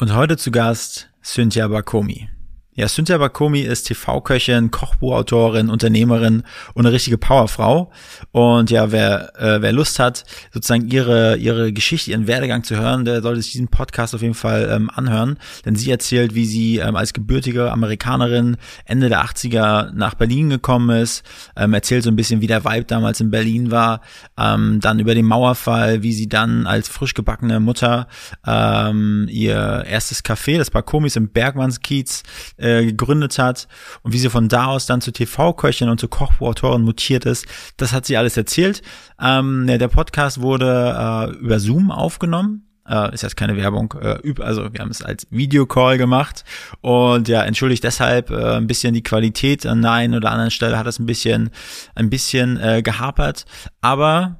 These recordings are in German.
Und heute zu Gast Cynthia Bakomi. Ja, Cynthia Bakomi ist TV-Köchin, Kochbuchautorin, Unternehmerin und eine richtige Powerfrau. Und ja, wer, äh, wer Lust hat, sozusagen ihre, ihre Geschichte, ihren Werdegang zu hören, der sollte sich diesen Podcast auf jeden Fall ähm, anhören. Denn sie erzählt, wie sie ähm, als gebürtige Amerikanerin Ende der 80er nach Berlin gekommen ist, ähm, erzählt so ein bisschen, wie der Vibe damals in Berlin war, ähm, dann über den Mauerfall, wie sie dann als frisch gebackene Mutter ähm, ihr erstes Café, das Bakomis im Bergmannskiez, äh, gegründet hat und wie sie von da aus dann zu TV-Köchin und zu Kochbuchautorin mutiert ist. Das hat sie alles erzählt. Ähm, ja, der Podcast wurde äh, über Zoom aufgenommen. Äh, ist jetzt keine Werbung, äh, also wir haben es als Videocall gemacht und ja, entschuldigt deshalb äh, ein bisschen die Qualität an der einen oder anderen Stelle hat es ein bisschen, ein bisschen äh, gehapert, aber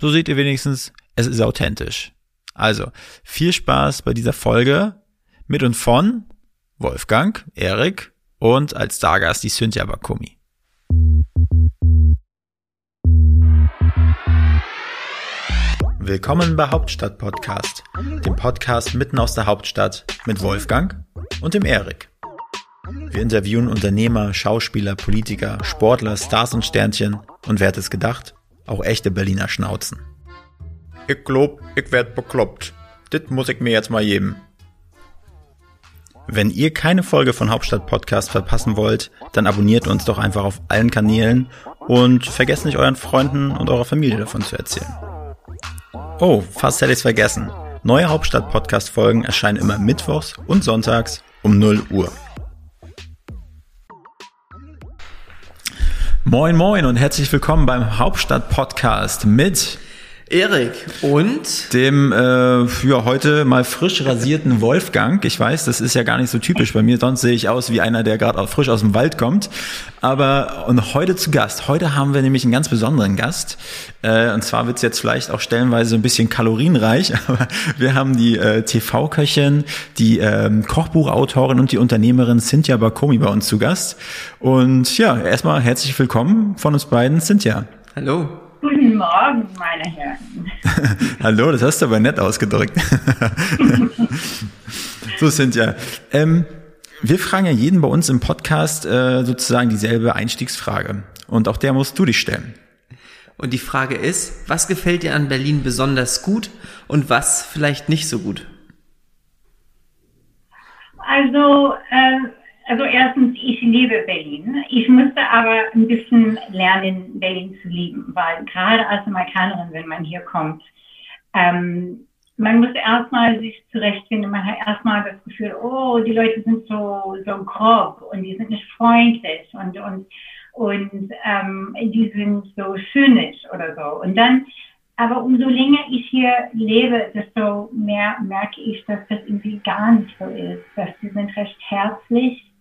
so seht ihr wenigstens, es ist authentisch. Also, viel Spaß bei dieser Folge mit und von Wolfgang, Erik und als Stargast die Cynthia Bakumi. Willkommen bei Hauptstadt Podcast, dem Podcast mitten aus der Hauptstadt mit Wolfgang und dem Erik. Wir interviewen Unternehmer, Schauspieler, Politiker, Sportler, Stars und Sternchen und wer hätte es gedacht? Auch echte Berliner Schnauzen. Ich glaub, ich werd bekloppt. Dit muss ich mir jetzt mal geben. Wenn ihr keine Folge von Hauptstadt Podcast verpassen wollt, dann abonniert uns doch einfach auf allen Kanälen und vergesst nicht euren Freunden und eurer Familie davon zu erzählen. Oh, fast hätte ich's vergessen. Neue Hauptstadt Podcast Folgen erscheinen immer mittwochs und sonntags um 0 Uhr. Moin moin und herzlich willkommen beim Hauptstadt Podcast mit Erik und dem äh, ja heute mal frisch rasierten Wolfgang. Ich weiß, das ist ja gar nicht so typisch bei mir. Sonst sehe ich aus wie einer, der gerade frisch aus dem Wald kommt. Aber und heute zu Gast. Heute haben wir nämlich einen ganz besonderen Gast. Äh, und zwar wird es jetzt vielleicht auch stellenweise ein bisschen kalorienreich. Aber wir haben die äh, TV-Köchin, die ähm, Kochbuchautorin und die Unternehmerin Cynthia Bakomi bei uns zu Gast. Und ja, erstmal herzlich willkommen von uns beiden, Cynthia. Hallo. Guten Morgen, meine Herren. Hallo, das hast du aber nett ausgedrückt. so sind ja. Ähm, wir fragen ja jeden bei uns im Podcast äh, sozusagen dieselbe Einstiegsfrage. Und auch der musst du dich stellen. Und die Frage ist, was gefällt dir an Berlin besonders gut und was vielleicht nicht so gut? Also, äh, also erstens, ich liebe Berlin. Ich musste aber ein bisschen lernen, Berlin zu lieben, weil gerade als Amerikanerin, wenn man hier kommt, ähm, man muss erstmal sich zurechtfinden. Man hat erstmal das Gefühl, oh, die Leute sind so, so grob und die sind nicht freundlich und, und, und ähm, die sind so schönisch oder so. Und dann, aber umso länger ich hier lebe, desto mehr merke ich, dass das irgendwie gar nicht so ist. Dass sie sind recht herzlich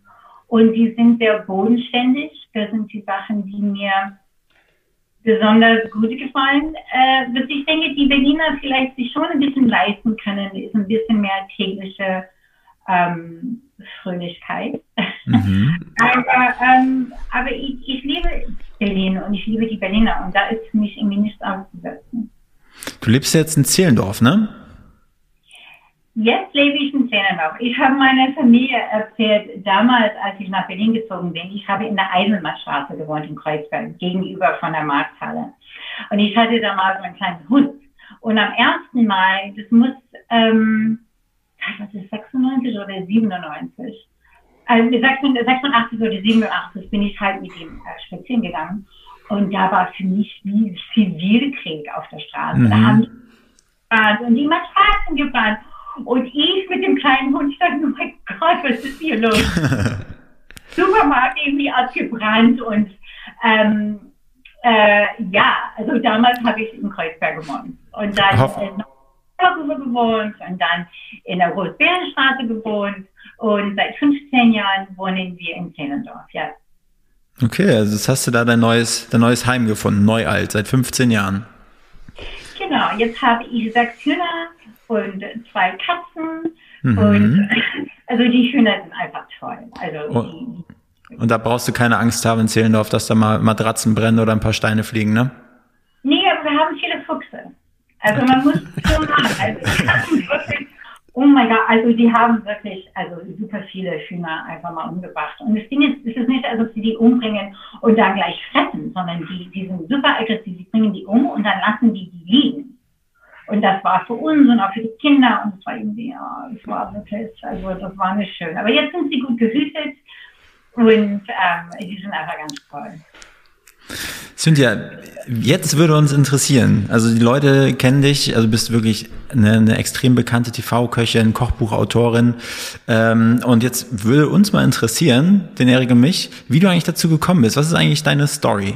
und die sind sehr bodenständig. Das sind die Sachen, die mir besonders gut gefallen. Äh, was ich denke, die Berliner vielleicht sich schon ein bisschen leisten können, ist ein bisschen mehr tägliche ähm, Fröhlichkeit. Mhm. aber ähm, aber ich, ich liebe Berlin und ich liebe die Berliner und da ist für mich irgendwie nichts auszusetzen. Du lebst jetzt in Zehlendorf, ne? Jetzt lebe ich in Zehlendorf. Ich habe meiner Familie erzählt, damals, als ich nach Berlin gezogen bin, ich habe in der Eisenbahnstraße gewohnt in Kreuzberg, gegenüber von der Markthalle. Und ich hatte damals meinen kleinen Hund. Und am 1. Mai, das muss, ähm, was ist 96 oder 97? Also 86 oder 87 bin ich halt mit ihm äh, spazieren gegangen. Und da war für mich wie Zivilkrieg auf der Straße. Mhm. Da haben die und die Matratzen gebrannt. Und ich mit dem kleinen Hund stand, oh mein Gott, was ist hier los? Supermarkt irgendwie abgebrannt und ähm, äh, ja, also damals habe ich in Kreuzberg gewohnt und dann in Darüber gewohnt und dann in der Rotbeerenstraße gewohnt und seit 15 Jahren wohnen wir in Zehlendorf, ja. Okay, also das hast du da dein neues, dein neues Heim gefunden, neu alt, seit 15 Jahren. Genau, jetzt habe ich sechs Hühner, und zwei Katzen. Mhm. Und also die Hühner sind einfach toll. Also und, und da brauchst du keine Angst haben in Zehlendorf, dass da mal Matratzen brennen oder ein paar Steine fliegen, ne? Nee, aber wir haben viele Füchse. Also man muss schon machen. Also Oh mein Gott, also die haben wirklich also super viele Hühner einfach mal umgebracht. Und das Ding ist, es ist nicht, als ob sie die umbringen und dann gleich fressen, sondern die, die sind super aggressiv, sie bringen die um und dann lassen die die liegen. Und das war für uns und auch für die Kinder und es war irgendwie, ja, es war wirklich, also das war nicht schön. Aber jetzt sind sie gut gehütet und ähm, die sind einfach ganz toll. Cynthia, jetzt würde uns interessieren, also die Leute kennen dich, also bist wirklich eine, eine extrem bekannte TV-Köchin, Kochbuchautorin ähm, und jetzt würde uns mal interessieren, den Erik und mich, wie du eigentlich dazu gekommen bist. Was ist eigentlich deine Story?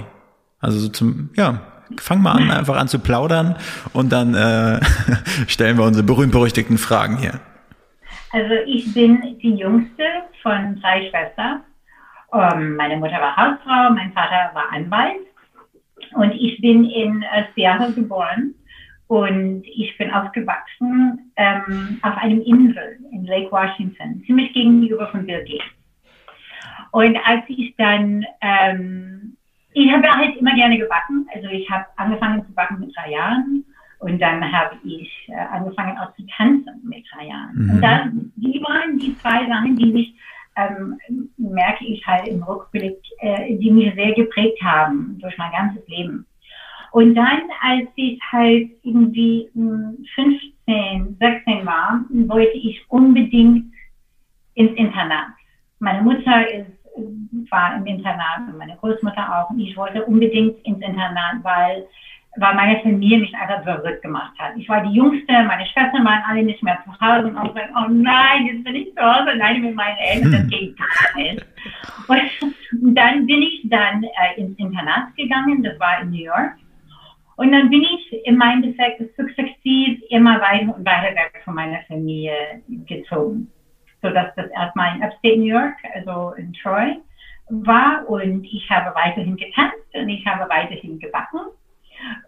Also so zum, ja, fang mal an, einfach an zu plaudern und dann äh, stellen wir unsere berühmt-berüchtigten Fragen hier. Also ich bin die jüngste von drei Schwestern. Ähm, meine Mutter war Hausfrau, mein Vater war Anwalt und ich bin in äh, Seattle geboren und ich bin aufgewachsen ähm, auf einem Insel in Lake Washington, ziemlich gegenüber von Bill Gates. Und als ich dann, ähm, ich habe halt immer gerne gebacken, also ich habe angefangen zu backen mit drei Jahren und dann habe ich äh, angefangen auch zu tanzen mit drei Jahren. Mhm. Und dann, die waren die zwei Sachen, die mich ähm, merke ich halt im Rückblick, äh, die mich sehr geprägt haben durch mein ganzes Leben. Und dann, als ich halt irgendwie 15, 16 war, wollte ich unbedingt ins Internat. Meine Mutter ist, war im Internat und meine Großmutter auch. Und ich wollte unbedingt ins Internat, weil weil meine Familie mich einfach verrückt gemacht hat. Ich war die Jüngste, meine Schwestern waren alle nicht mehr zu Hause und auch so, oh nein, jetzt bin ich zu Hause alleine mit meinen Eltern, das geht gar nicht. Und dann bin ich dann äh, ins Internat gegangen, das war in New York. Und dann bin ich in meinem Defekt sukzessiv immer weiter und weiter weg von meiner Familie gezogen. So dass das erstmal in Upstate New York, also in Troy, war und ich habe weiterhin getanzt und ich habe weiterhin gebacken.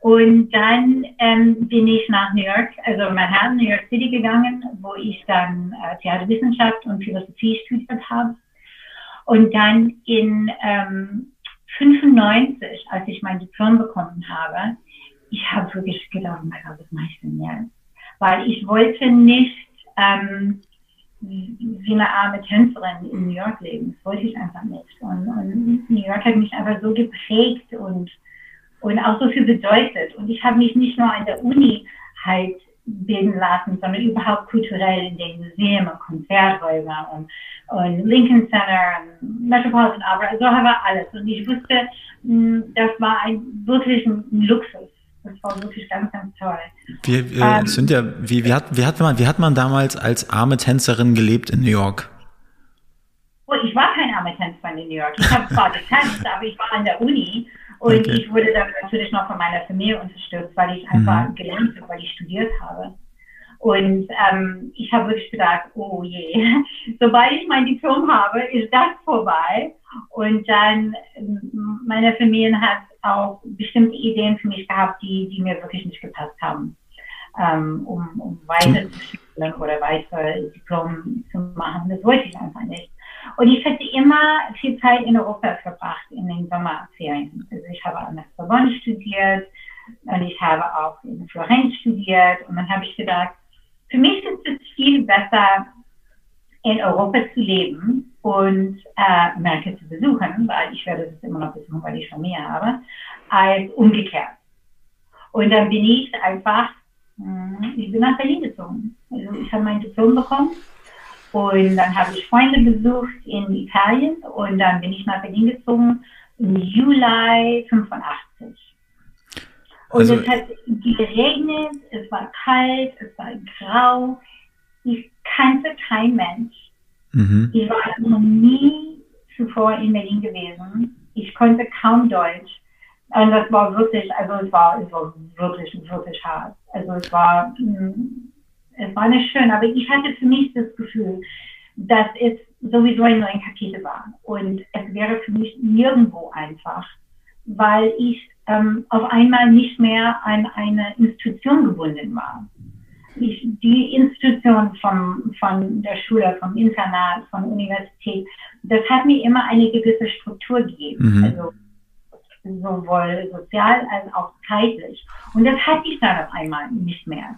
Und dann ähm, bin ich nach New York, also Manhattan, New York City gegangen, wo ich dann äh, Theaterwissenschaft und Philosophie studiert habe. Und dann in ähm, 95, als ich mein Diplom bekommen habe, ich habe wirklich gedacht, oh mein Gott, was mache ich denn jetzt? Weil ich wollte nicht ähm, wie eine arme Tänzerin in New York leben. Das wollte ich einfach nicht. Und, und New York hat mich einfach so geprägt und und auch so viel bedeutet. Und ich habe mich nicht nur an der Uni halt bilden lassen, sondern überhaupt kulturell in den Museen und Konzerthäusern und, und Lincoln Center und Metropolitan Opera, so war alles. Und ich wusste, hm, das war ein, wirklich ein Luxus. Das war wirklich ganz, ganz toll. Wir, äh, ähm, sind ja, wie, wie, hat, wie, hat man, wie hat man damals als arme Tänzerin gelebt in New York? Oh, ich war keine arme Tänzerin in New York. Ich habe zwar getanzt, aber ich war an der Uni und okay. ich wurde dann natürlich noch von meiner Familie unterstützt, weil ich einfach mhm. gelernt habe, weil ich studiert habe. Und ähm, ich habe wirklich gedacht, oh je, sobald ich mein Diplom habe, ist das vorbei. Und dann, ähm, meine Familie hat auch bestimmte Ideen für mich gehabt, die, die mir wirklich nicht gepasst haben, ähm, um, um weiter zu studieren oder weiter Diplom zu machen. Das wollte ich einfach nicht. Und ich hatte immer viel Zeit in Europa verbracht, in den Sommerferien. Also ich habe an der Sorbonne studiert und ich habe auch in Florenz studiert. Und dann habe ich gedacht, für mich ist es viel besser, in Europa zu leben und äh, Amerika zu besuchen, weil ich werde das immer noch besuchen, weil ich Familie habe, als umgekehrt. Und dann bin ich einfach, hm, ich bin nach Berlin gezogen. Also ich habe mein Diplom bekommen und dann habe ich Freunde besucht in Italien und dann bin ich nach Berlin gezogen im Juli 85. Und also, es hat geregnet, es war kalt, es war grau. Ich kannte kein Mensch. Mhm. Ich war noch nie zuvor in Berlin gewesen. Ich konnte kaum Deutsch. Und das war wirklich, also es war, es war wirklich, wirklich hart. Also es war, hm, es war nicht schön, aber ich hatte für mich das Gefühl, dass es sowieso ein neues Kapitel war. Und es wäre für mich nirgendwo einfach, weil ich ähm, auf einmal nicht mehr an eine Institution gebunden war. Die Institution vom, von der Schule, vom Internat, von der Universität, das hat mir immer eine gewisse Struktur gegeben. Mhm. Also sowohl sozial als auch zeitlich. Und das hatte ich dann auf einmal nicht mehr.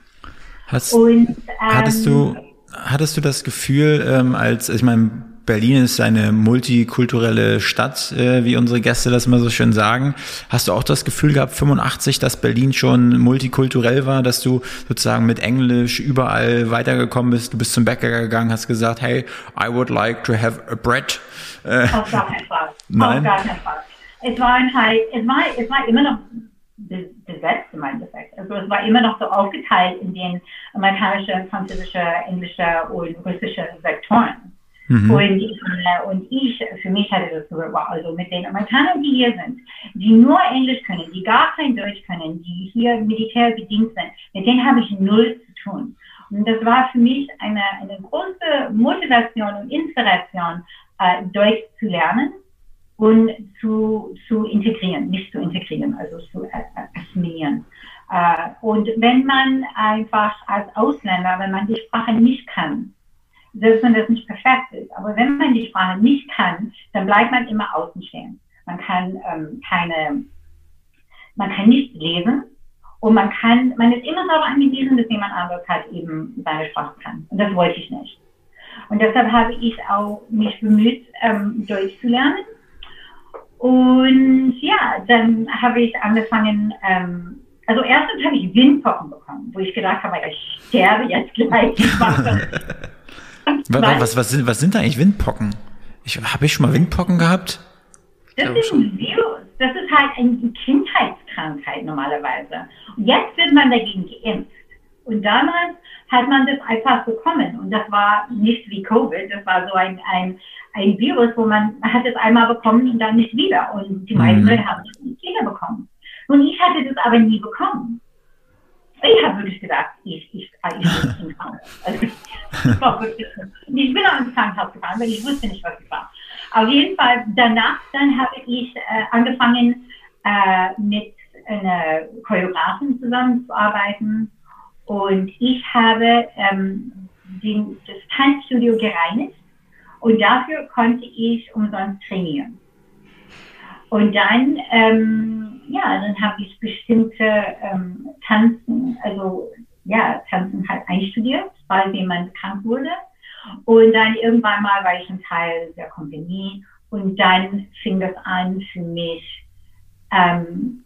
Hast, und, ähm, hattest du, hattest du das Gefühl, ähm, als, ich meine, Berlin ist eine multikulturelle Stadt, äh, wie unsere Gäste das immer so schön sagen. Hast du auch das Gefühl gehabt, 85, dass Berlin schon multikulturell war, dass du sozusagen mit Englisch überall weitergekommen bist? Du bist zum Bäcker gegangen, hast gesagt, hey, I would like to have a bread. Äh, Auf gar keinen Fall. Nein. Auf gar keinen Fall. Es war halt, es war, es war immer noch besetzt im Endeffekt. Also es war immer noch so aufgeteilt in den amerikanischen, französischen, englischen und russischen Sektoren. Mhm. Und, äh, und ich, für mich hatte das so, also mit den Amerikanern, die hier sind, die nur Englisch können, die gar kein Deutsch können, die hier militärbedient sind, mit denen habe ich null zu tun. Und das war für mich eine, eine große Motivation und Inspiration, äh, Deutsch zu lernen und zu, zu integrieren, nicht zu integrieren, also zu assimilieren. Äh, und wenn man einfach als Ausländer, wenn man die Sprache nicht kann, selbst wenn das nicht perfekt ist. Aber wenn man die Sprache nicht kann, dann bleibt man immer außen stehen. Man kann ähm, keine, man kann nicht lesen und man kann, man ist immer darauf angewiesen, dass jemand anderes halt eben seine Sprache kann. Und das wollte ich nicht. Und deshalb habe ich auch mich bemüht, ähm, Deutsch zu lernen. Und ja, dann habe ich angefangen, ähm, also erstens habe ich Windpocken bekommen, wo ich gedacht habe, ich sterbe jetzt gleich. Was, was, was, sind, was sind eigentlich Windpocken? Ich, Habe ich schon mal Windpocken gehabt? Das ist ein Virus. Das ist halt eine Kindheitskrankheit normalerweise. Und jetzt wird man dagegen geimpft. Und damals hat man das einfach bekommen. Und das war nicht wie Covid. Das war so ein, ein, ein Virus, wo man hat es einmal bekommen und dann nicht wieder. Und die meisten mhm. haben es nicht wieder bekommen. Und ich hatte das aber nie bekommen. Ich habe wirklich gedacht, ich, ich, ich. Also, ich, ich bin auch ins Krankenhaus gefahren, weil ich wusste nicht, was es war. Auf jeden Fall, danach dann habe ich äh, angefangen, äh, mit einer Choreografin zusammenzuarbeiten. Und ich habe ähm, den, das Tanzstudio gereinigt und dafür konnte ich umsonst trainieren. Und dann ähm, ja, dann habe ich bestimmte ähm, Tanzen, also ja, Tanzen halt einstudiert, weil jemand krank wurde. Und dann irgendwann mal war ich ein Teil der Kompanie und dann fing das an für mich, ähm,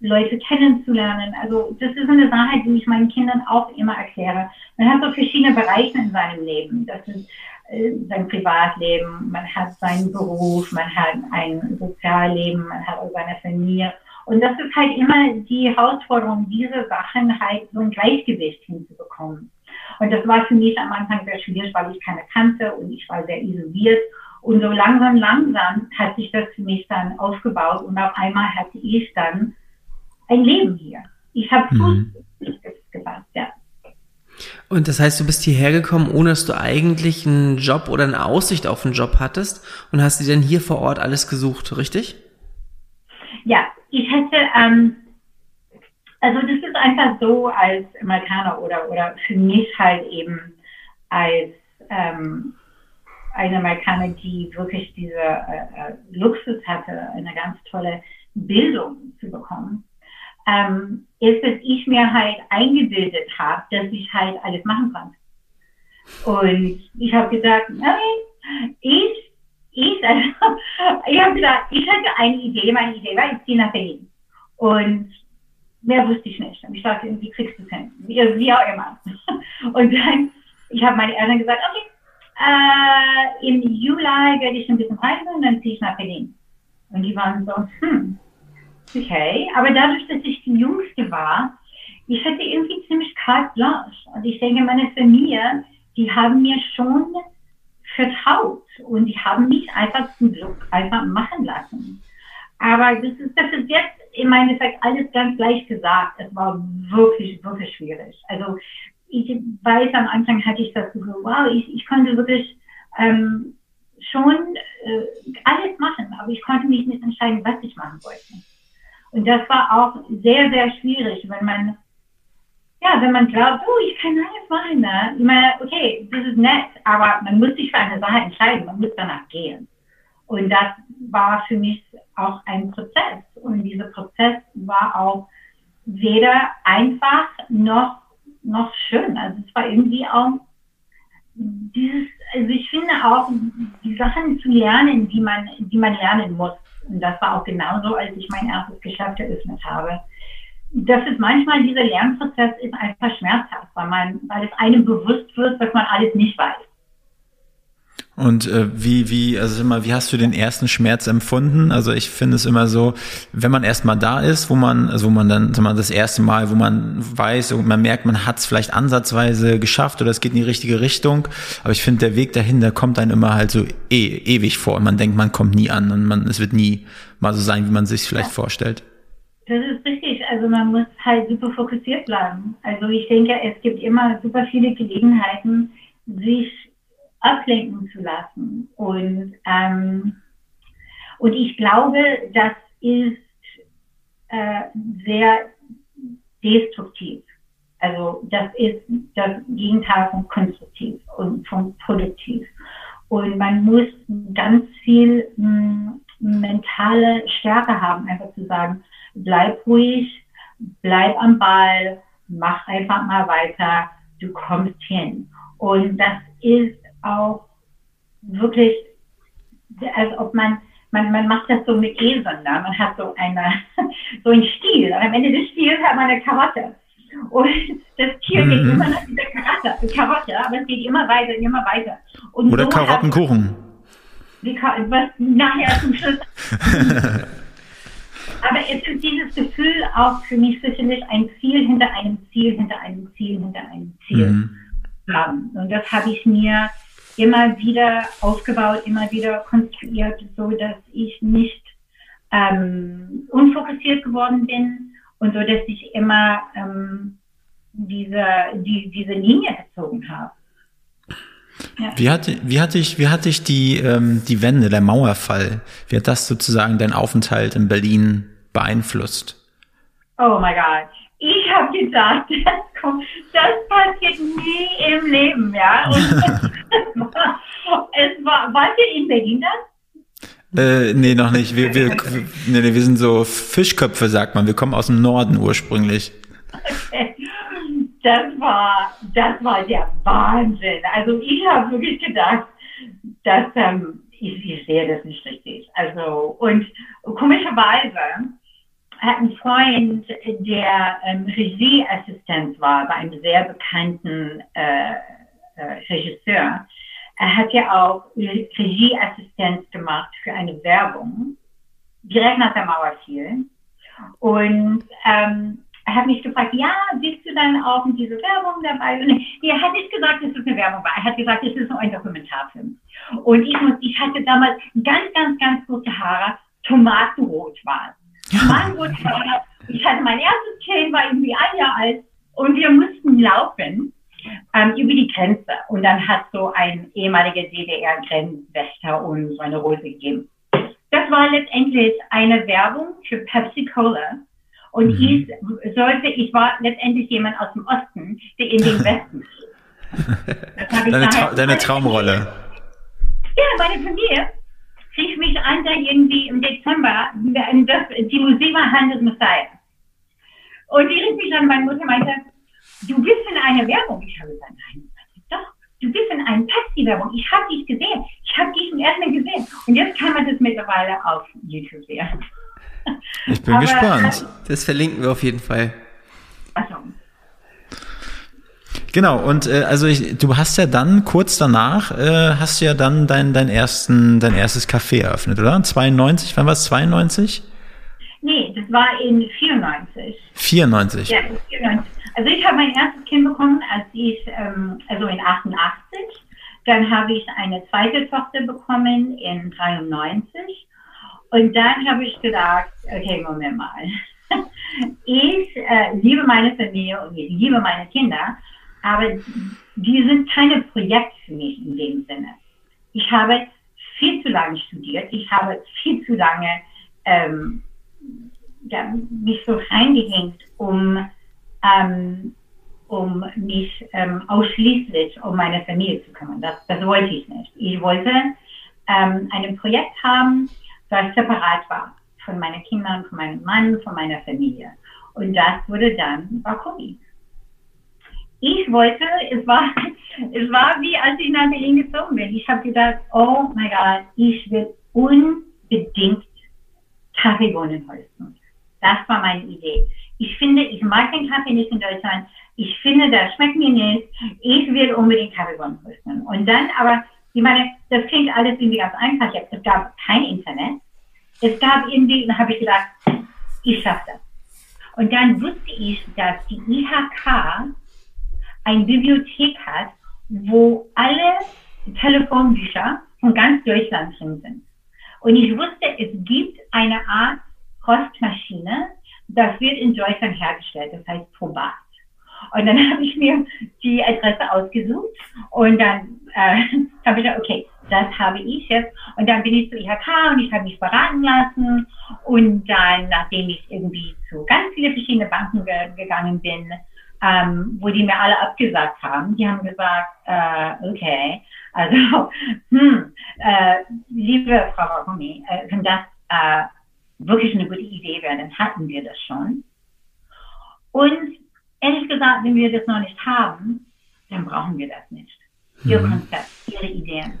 Leute kennenzulernen. Also das ist eine Sache, die ich meinen Kindern auch immer erkläre. Man hat so verschiedene Bereiche in seinem Leben. Das ist äh, sein Privatleben, man hat seinen Beruf, man hat ein Sozialleben, man hat auch seine Familie. Und das ist halt immer die Herausforderung, diese Sachen halt so ein Gleichgewicht hinzubekommen. Und das war für mich am Anfang sehr schwierig, weil ich keine kannte und ich war sehr isoliert. Und so langsam, langsam hat sich das für mich dann aufgebaut und auf einmal hatte ich dann ein Leben hier. Ich habe mhm. Fuß gefasst, ja. Und das heißt, du bist hierher gekommen, ohne dass du eigentlich einen Job oder eine Aussicht auf einen Job hattest und hast dir dann hier vor Ort alles gesucht, richtig? Ja, ich hätte, ähm, also das ist einfach so als Amerikaner oder, oder für mich halt eben als ähm, eine Amerikaner, die wirklich diese äh, äh, Luxus hatte, eine ganz tolle Bildung zu bekommen, ähm, ist, dass ich mir halt eingebildet habe, dass ich halt alles machen kann. Und ich habe gesagt, nein, ich ich, also, ich habe gesagt, ich hatte eine Idee, meine Idee war, ich ziehe nach Berlin. Und mehr wusste ich nicht. Und ich dachte, wie kriegst du es hin? Wie, auch immer. Und dann, ich habe meine Eltern gesagt, okay, äh, im Juli werde ich ein bisschen reisen und dann ziehe ich nach Berlin. Und die waren so, hm, okay. Aber dadurch, dass ich die Jüngste war, ich hatte irgendwie ziemlich carte blanche. Und ich denke, meine Familie, die haben mir schon vertraut und die haben mich einfach zum Glück einfach machen lassen. Aber das ist, das ist jetzt im Endeffekt alles ganz leicht gesagt. Es war wirklich, wirklich schwierig. Also ich weiß, am Anfang hatte ich das Gefühl, wow, ich, ich konnte wirklich ähm, schon äh, alles machen, aber ich konnte mich nicht entscheiden, was ich machen wollte. Und das war auch sehr, sehr schwierig, wenn man ja, wenn man glaubt, oh, ich kann alles machen, ne? Ich meine, okay, das ist nett, aber man muss sich für eine Sache entscheiden, man muss danach gehen. Und das war für mich auch ein Prozess. Und dieser Prozess war auch weder einfach noch, noch schön. Also es war irgendwie auch dieses, also ich finde auch, die Sachen zu lernen, die man, die man lernen muss. Und das war auch genauso, als ich mein erstes Geschäft eröffnet habe. Das ist manchmal, dieser Lernprozess ist einfach schmerzhaft, weil man, weil es einem bewusst wird, dass man alles nicht weiß. Und äh, wie, wie, also immer, wie hast du den ersten Schmerz empfunden? Also ich finde es immer so, wenn man erstmal da ist, wo man, also wo man dann, sag mal, das erste Mal, wo man weiß und man merkt, man hat es vielleicht ansatzweise geschafft oder es geht in die richtige Richtung. Aber ich finde, der Weg dahin, der kommt einem immer halt so e ewig vor und man denkt, man kommt nie an und man, es wird nie mal so sein, wie man sich vielleicht ja. vorstellt. Das ist richtig. Also man muss halt super fokussiert bleiben. Also ich denke, es gibt immer super viele Gelegenheiten, sich ablenken zu lassen. Und, ähm, und ich glaube, das ist äh, sehr destruktiv. Also das ist das Gegenteil von konstruktiv und von produktiv. Und man muss ganz viel mh, hm, mentale Stärke haben, einfach zu sagen, bleib ruhig, bleib am Ball, mach einfach mal weiter, du kommst hin. Und das ist auch wirklich, als ob man, man, man macht das so mit Eseln, ne? man hat so eine, so einen Stiel und am Ende des Stiels hat man eine Karotte. Und das Tier mhm. geht immer nach dieser Karotte, Karotte, aber es geht immer weiter, immer weiter. Und Oder so Karottenkuchen. Die, was nachher zum Schluss. aber es ist dieses Gefühl auch für mich sicherlich ein Ziel hinter einem Ziel, hinter einem Ziel, hinter einem Ziel mhm. haben. Und das habe ich mir immer wieder aufgebaut, immer wieder konstruiert, so dass ich nicht ähm, unfokussiert geworden bin und so dass ich immer ähm, diese, die, diese Linie gezogen habe. Ja. Wie hat, wie hatte ich, wie hatte ich die, ähm, die Wende, der Mauerfall, wie hat das sozusagen dein Aufenthalt in Berlin beeinflusst? Oh mein Gott. Ich habe gedacht, das, kommt, das passiert nie im Leben, ja. Und es war, wart ihr in Berlin dann? Äh, nee, noch nicht. Wir, wir, nee, nee, wir sind so Fischköpfe, sagt man. Wir kommen aus dem Norden ursprünglich. Okay. Das war, das war der Wahnsinn. Also ich habe wirklich gedacht, dass ähm, ich, ich sehe das nicht richtig. Also und komischerweise ein Freund, der ähm, Regieassistent war bei einem sehr bekannten äh, äh, Regisseur. Er hat ja auch Regieassistenz gemacht für eine Werbung, direkt nach der Mauer fiel. Und ähm, er hat mich gefragt, ja, bist du dann auch in dieser Werbung dabei? Und er hat nicht gesagt, dass es eine Werbung war. Er hat gesagt, es ist ein Dokumentarfilm. Und ich, muss, ich hatte damals ganz, ganz, ganz kurze Haare, tomatenrot war Mann, ich hatte mein erstes Kind, war irgendwie ein Jahr alt und wir mussten laufen ähm, über die Grenze. Und dann hat so ein ehemaliger DDR-Grenzwächter uns eine Rose gegeben. Das war letztendlich eine Werbung für Pepsi Cola. Und mhm. ich sollte, ich war letztendlich jemand aus dem Osten, der in den Westen deine, Tra deine Traumrolle. Ja, meine Familie rief mich an, da irgendwie im Dezember, das, die Musik war Hand des Messiah. Und die rief mich an, meine Mutter meinte, du bist in einer Werbung. Ich habe gesagt, nein, doch, du bist in einer Taxi-Werbung. Ich habe dich gesehen. Ich habe dich im ersten gesehen. Und jetzt kann man das mittlerweile auf YouTube sehen. Ich bin Aber, gespannt. Das verlinken wir auf jeden Fall. Achso. Genau, und äh, also ich, du hast ja dann kurz danach, äh, hast du ja dann dein, dein, ersten, dein erstes Café eröffnet, oder? 92, wann war es? 92? Nee, das war in 94. 94? Ja, 94. Also ich habe mein erstes Kind bekommen, als ich, ähm, also in 88. Dann habe ich eine zweite Tochter bekommen in 93. Und dann habe ich gedacht, okay, Moment mal. Ich äh, liebe meine Familie und ich liebe meine Kinder, aber die sind keine Projekte für mich in dem Sinne. Ich habe viel zu lange studiert, ich habe viel zu lange ähm, ja, mich so reingehängt, um, ähm, um mich ähm, ausschließlich um meine Familie zu kümmern. Das, das wollte ich nicht. Ich wollte ähm, ein Projekt haben, das separat war von meinen Kindern, von meinem Mann, von meiner Familie. Und das wurde dann Bakumi ich wollte, es war, es war wie, als ich nach Berlin gezogen bin. Ich habe gedacht, oh mein Gott, ich will unbedingt Kaffeebohnen holzen. Das war meine Idee. Ich finde, ich mag den Kaffee nicht in Deutschland. Ich finde, das schmeckt mir nicht. Ich will unbedingt Kaffeebohnen holzen. Und dann aber, ich meine, das klingt alles irgendwie ganz einfach. Es gab kein Internet. Es gab irgendwie, dann habe ich gedacht, ich schaffe das. Und dann wusste ich, dass die IHK eine Bibliothek hat, wo alle Telefonbücher von ganz Deutschland drin sind. Und ich wusste, es gibt eine Art Postmaschine, das wird in Deutschland hergestellt, das heißt Probat. Und dann habe ich mir die Adresse ausgesucht und dann äh, habe ich gesagt, okay, das habe ich jetzt. Und dann bin ich zu IHK und ich habe mich beraten lassen. Und dann, nachdem ich irgendwie zu ganz viele verschiedene Banken ge gegangen bin, ähm, wo die mir alle abgesagt haben, die haben gesagt, äh, okay, also, hm, äh, liebe Frau Rogumi, äh, wenn das äh, wirklich eine gute Idee wäre, dann hatten wir das schon. Und ehrlich gesagt, wenn wir das noch nicht haben, dann brauchen wir das nicht. Ihr mhm. Konzept, Ihre Ideen.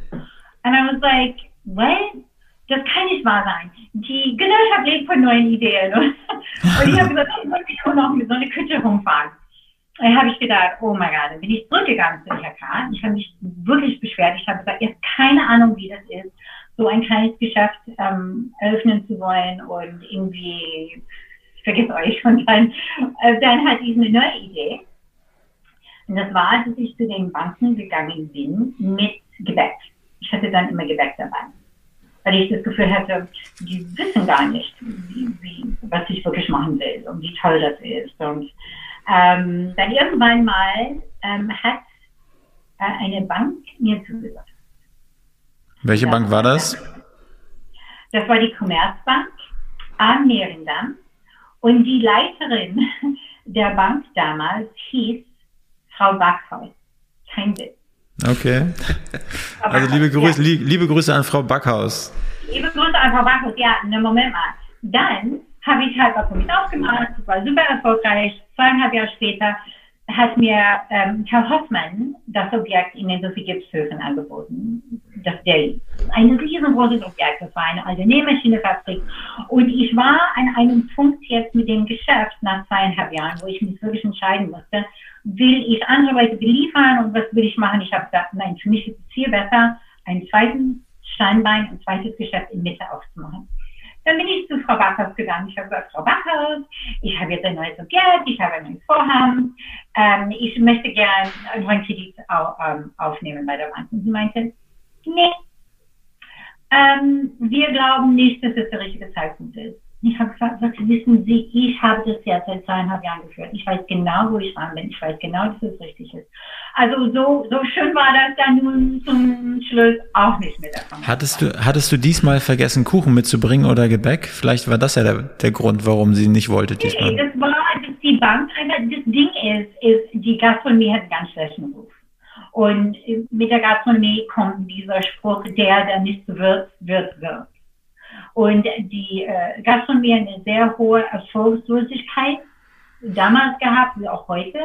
And I was like, what? Das kann nicht wahr sein. Die Gesellschaft lebt von neuen Ideen. Und ich habe gesagt, ich möchte auch noch mit so eine Küche rumfahren. Dann habe ich gedacht, oh mein Gott, dann bin ich zurückgegangen zu IHK. Ich habe mich wirklich beschwert. Ich habe gesagt, ihr habt keine Ahnung, wie das ist, so ein kleines Geschäft ähm, eröffnen zu wollen und irgendwie, ich vergesse euch, und dann, äh, dann hatte ich eine neue Idee. Und das war, dass ich zu den Banken gegangen bin mit Gebäck. Ich hatte dann immer Gebäck dabei. Weil ich das Gefühl hatte, die wissen gar nicht, wie, wie, was ich wirklich machen will und wie toll das ist. Und ähm, dann irgendwann mal ähm, hat äh, eine Bank mir zugesagt. Welche das Bank war das? Das war die Commerzbank am Meerendam. Und die Leiterin der Bank damals hieß Frau Backhaus. Kein Witz. Okay. Also liebe Grüße, ja. liebe Grüße an Frau Backhaus. Liebe Grüße an Frau Backhaus. Ja, ne, Moment mal. Dann habe ich halt was mit aufgemacht, war super erfolgreich. Zweieinhalb Jahre später hat mir ähm, Herr Hoffmann das Objekt in den Sophie Gipshöfen angeboten. Das der ein riesengroßes Objekt, das war eine alte Nähmaschinefabrik. Und ich war an einem Punkt jetzt mit dem Geschäft nach zweieinhalb Jahren, wo ich mich wirklich entscheiden musste, will ich andere Leute beliefern und was will ich machen? Ich habe gesagt, nein, für mich ist es viel besser, einen zweiten Steinbein, ein zweites Geschäft in Mitte aufzumachen. Dann bin ich zu Frau Backhaus gegangen. Ich habe gesagt, Frau Backhaus, ich habe jetzt ein neues Objekt, ich habe ein neues Vorhaben. Ähm, ich möchte gerne einen neuen Kredit au, ähm, aufnehmen bei der Bank. Und sie meinte, nee, ähm, wir glauben nicht, dass es der richtige Zeitpunkt ist. Ich habe gesagt, wissen Sie, ich habe das ja seit zweieinhalb Jahren geführt. Ich weiß genau, wo ich dran bin. Ich weiß genau, dass es richtig ist. Also so, so schön war das dann nun zum Schluss auch nicht mehr davon. Hattest du, hattest du diesmal vergessen, Kuchen mitzubringen oder Gebäck? Vielleicht war das ja der, der Grund, warum sie nicht wollte diesmal. Nee, das war, die Bank einfach, das Ding ist, ist, die Gastronomie hat einen ganz schlechten Ruf. Und mit der Gastronomie kommt dieser Spruch, der, der nicht wird, wird, wird. Und die äh, Gastronomie eine sehr hohe Erfolgslosigkeit damals gehabt, wie auch heute.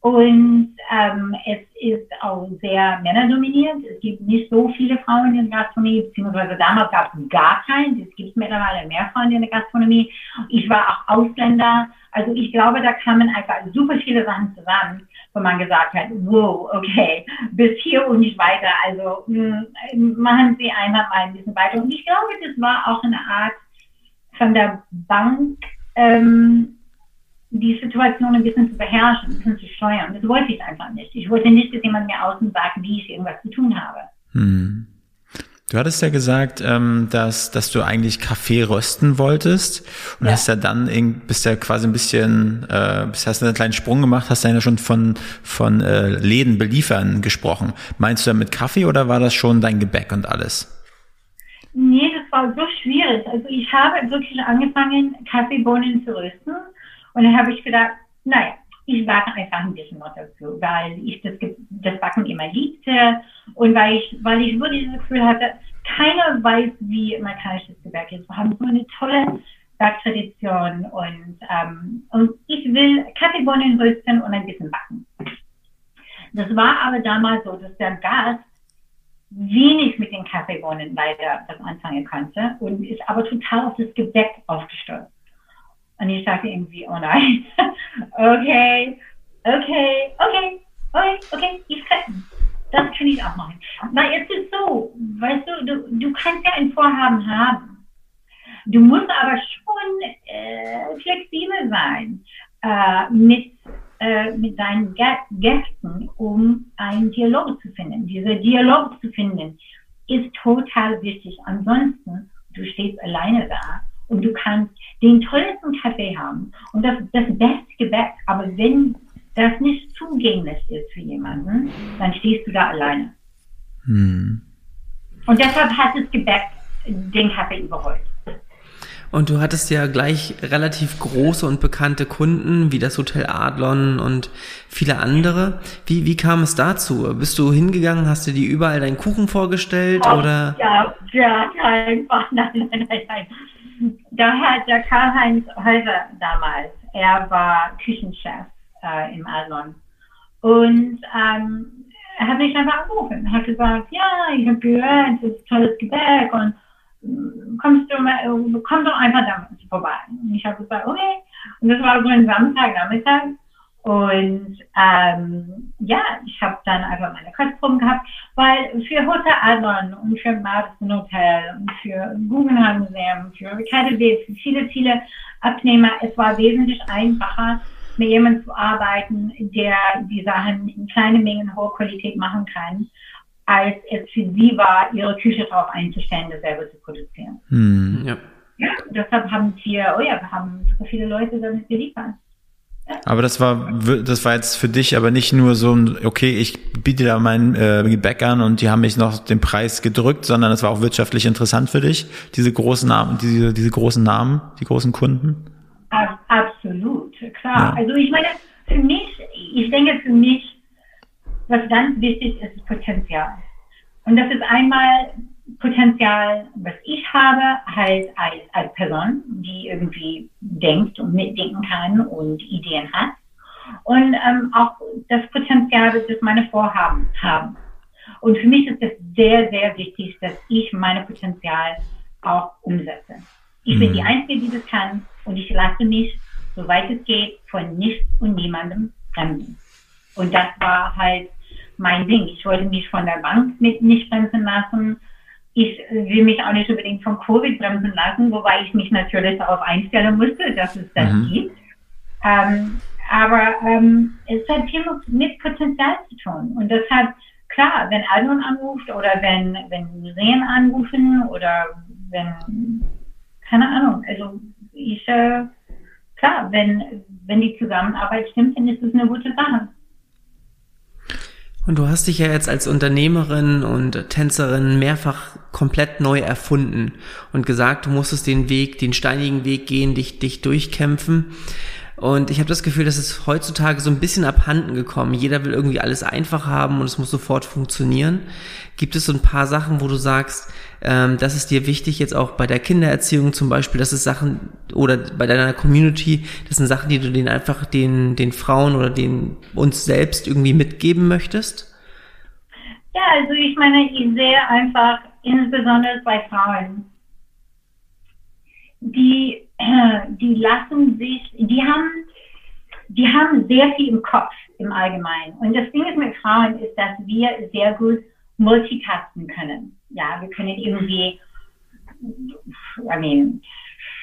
Und ähm, es ist auch sehr männerdominiert. Es gibt nicht so viele Frauen in der Gastronomie, beziehungsweise damals gab es gar keinen. Es gibt mittlerweile mehr Frauen in der Gastronomie. Ich war auch Ausländer. Also ich glaube, da kamen einfach super viele Sachen zusammen, wo man gesagt hat, wow, okay, bis hier und nicht weiter. Also mh, hm, machen Sie einmal mal ein bisschen weiter. Und ich glaube, das war auch eine Art von der Bank, ähm, die Situation ein bisschen zu beherrschen, ein bisschen zu steuern. Das wollte ich einfach nicht. Ich wollte nicht, dass jemand mir außen sagt, wie ich irgendwas zu tun habe. Hm. Du hattest ja gesagt, ähm, dass, dass du eigentlich Kaffee rösten wolltest und ja. hast ja dann bist ja quasi ein bisschen, äh, hast einen kleinen Sprung gemacht, hast ja schon von, von äh, Läden beliefern gesprochen. Meinst du damit Kaffee oder war das schon dein Gebäck und alles? Nee, das war so schwierig. Also ich habe wirklich angefangen, Kaffeebohnen zu rösten und dann habe ich gedacht, naja, ich warte einfach ein bisschen noch dazu, weil ich das, das Backen immer liebte und weil ich, weil ich wirklich das Gefühl hatte, keiner weiß, wie amerikanisches Gebäck ist. Wir haben so eine tolle Backtradition und, ähm, und ich will Kaffeebohnen rösten und ein bisschen backen. Das war aber damals so, dass der Gast wenig mit den Kaffeebohnen leider das anfangen konnte und ist aber total auf das Gebäck aufgestürzt. Und ich sagte irgendwie, oh nein, okay, okay, okay, okay, okay, ich kann, das kann ich auch machen. Weil es ist so, weißt du, du, du kannst ja ein Vorhaben haben. Du musst aber schon äh, flexibel sein äh, mit, äh, mit deinen Gästen, um einen Dialog zu finden. Dieser Dialog zu finden ist total wichtig. Ansonsten, du stehst alleine da und du kannst den tollsten Kaffee haben und das, das beste Gebäck, aber wenn das nicht zugänglich ist für jemanden, dann stehst du da alleine. Hm. Und deshalb hat das Gebäck den Kaffee überholt. Und du hattest ja gleich relativ große und bekannte Kunden, wie das Hotel Adlon und viele andere. Wie, wie kam es dazu? Bist du hingegangen, hast du dir überall deinen Kuchen vorgestellt oh, oder? Ja, ja, einfach, nein, nein, nein, nein. Da hat der Karl-Heinz Häuser damals, er war Küchenchef äh, im Adlon. Und ähm, er hat mich einfach angerufen. Er hat gesagt, ja, ich habe gehört, es ist tolles Gebäck und kommst du mal, komm doch einfach damit vorbei. Und ich habe gesagt, okay. Und das war so ein Samstagnachmittag. Und ähm, ja, ich habe dann einfach meine Kostproben gehabt, weil für Hotel Adlon und für Madison Hotel und für Guggenheim Museum, für KDW, für viele, viele Abnehmer, es war wesentlich einfacher, mit jemandem zu arbeiten, der die Sachen in kleinen Mengen hohe Qualität machen kann, als es für sie war, ihre Küche darauf einzustellen, das selber zu produzieren. Hm. Ja. ja, deshalb haben wir, oh ja, wir haben so viele Leute damit geliefert. Aber das war, das war jetzt für dich aber nicht nur so ein, okay, ich biete da mein äh, Gebäck an und die haben mich noch den Preis gedrückt, sondern es war auch wirtschaftlich interessant für dich, diese großen Namen, diese, diese großen Namen, die großen Kunden? Absolut, klar. Ja. Also ich meine, für mich, ich denke für mich, was ganz wichtig ist, ist Potenzial. Und das ist einmal Potenzial, was ich habe, halt als, als Person, die irgendwie denkt und mitdenken kann und Ideen hat. Und ähm, auch das Potenzial, das meine Vorhaben haben. Und für mich ist es sehr, sehr wichtig, dass ich meine Potenzial auch umsetze. Ich mhm. bin die mhm. Einzige, die das kann und ich lasse mich, soweit es geht, von nichts und niemandem bremsen. Und das war halt mein Ding. Ich wollte mich von der Bank mit nicht bremsen lassen. Ich will mich auch nicht unbedingt von Covid bremsen lassen, wobei ich mich natürlich darauf einstellen musste, dass es das mhm. gibt. Ähm, aber ähm, es hat viel mit Potenzial zu tun. Und deshalb, klar, wenn Adlon anruft oder wenn, wenn Museen anrufen oder wenn, keine Ahnung, also ich, äh, klar, wenn, wenn die Zusammenarbeit stimmt, dann ist es eine gute Sache. Und du hast dich ja jetzt als Unternehmerin und Tänzerin mehrfach komplett neu erfunden und gesagt, du musstest den Weg, den steinigen Weg gehen, dich, dich durchkämpfen. Und ich habe das Gefühl, dass es heutzutage so ein bisschen abhanden gekommen. Jeder will irgendwie alles einfach haben und es muss sofort funktionieren. Gibt es so ein paar Sachen, wo du sagst, ähm, das ist dir wichtig, jetzt auch bei der Kindererziehung zum Beispiel, das ist Sachen, oder bei deiner Community, das sind Sachen, die du denen einfach den, den Frauen oder den uns selbst irgendwie mitgeben möchtest? Ja, also ich meine, ich sehe einfach, insbesondere bei Frauen, die die lassen sich, die haben, die haben sehr viel im Kopf im Allgemeinen. Und das Ding ist mit Frauen ist, dass wir sehr gut multitasken können. Ja, wir können irgendwie, I mean,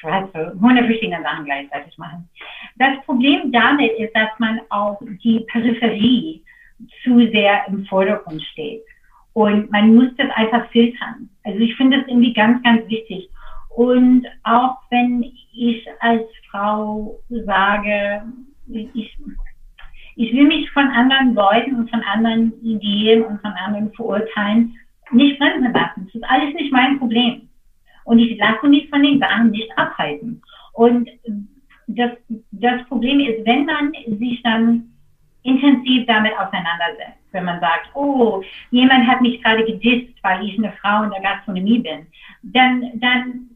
also 100 verschiedene Sachen gleichzeitig machen. Das Problem damit ist, dass man auch die Peripherie zu sehr im Vordergrund steht. Und man muss das einfach filtern. Also ich finde das irgendwie ganz, ganz wichtig. Und auch wenn ich als Frau sage, ich, ich will mich von anderen Leuten und von anderen Ideen und von anderen Verurteilen nicht bremsen lassen. Das ist alles nicht mein Problem. Und ich lasse mich von den Sachen nicht abhalten. Und das, das Problem ist, wenn man sich dann intensiv damit auseinandersetzt, wenn man sagt, oh, jemand hat mich gerade gedisst, weil ich eine Frau in der Gastronomie bin, dann, dann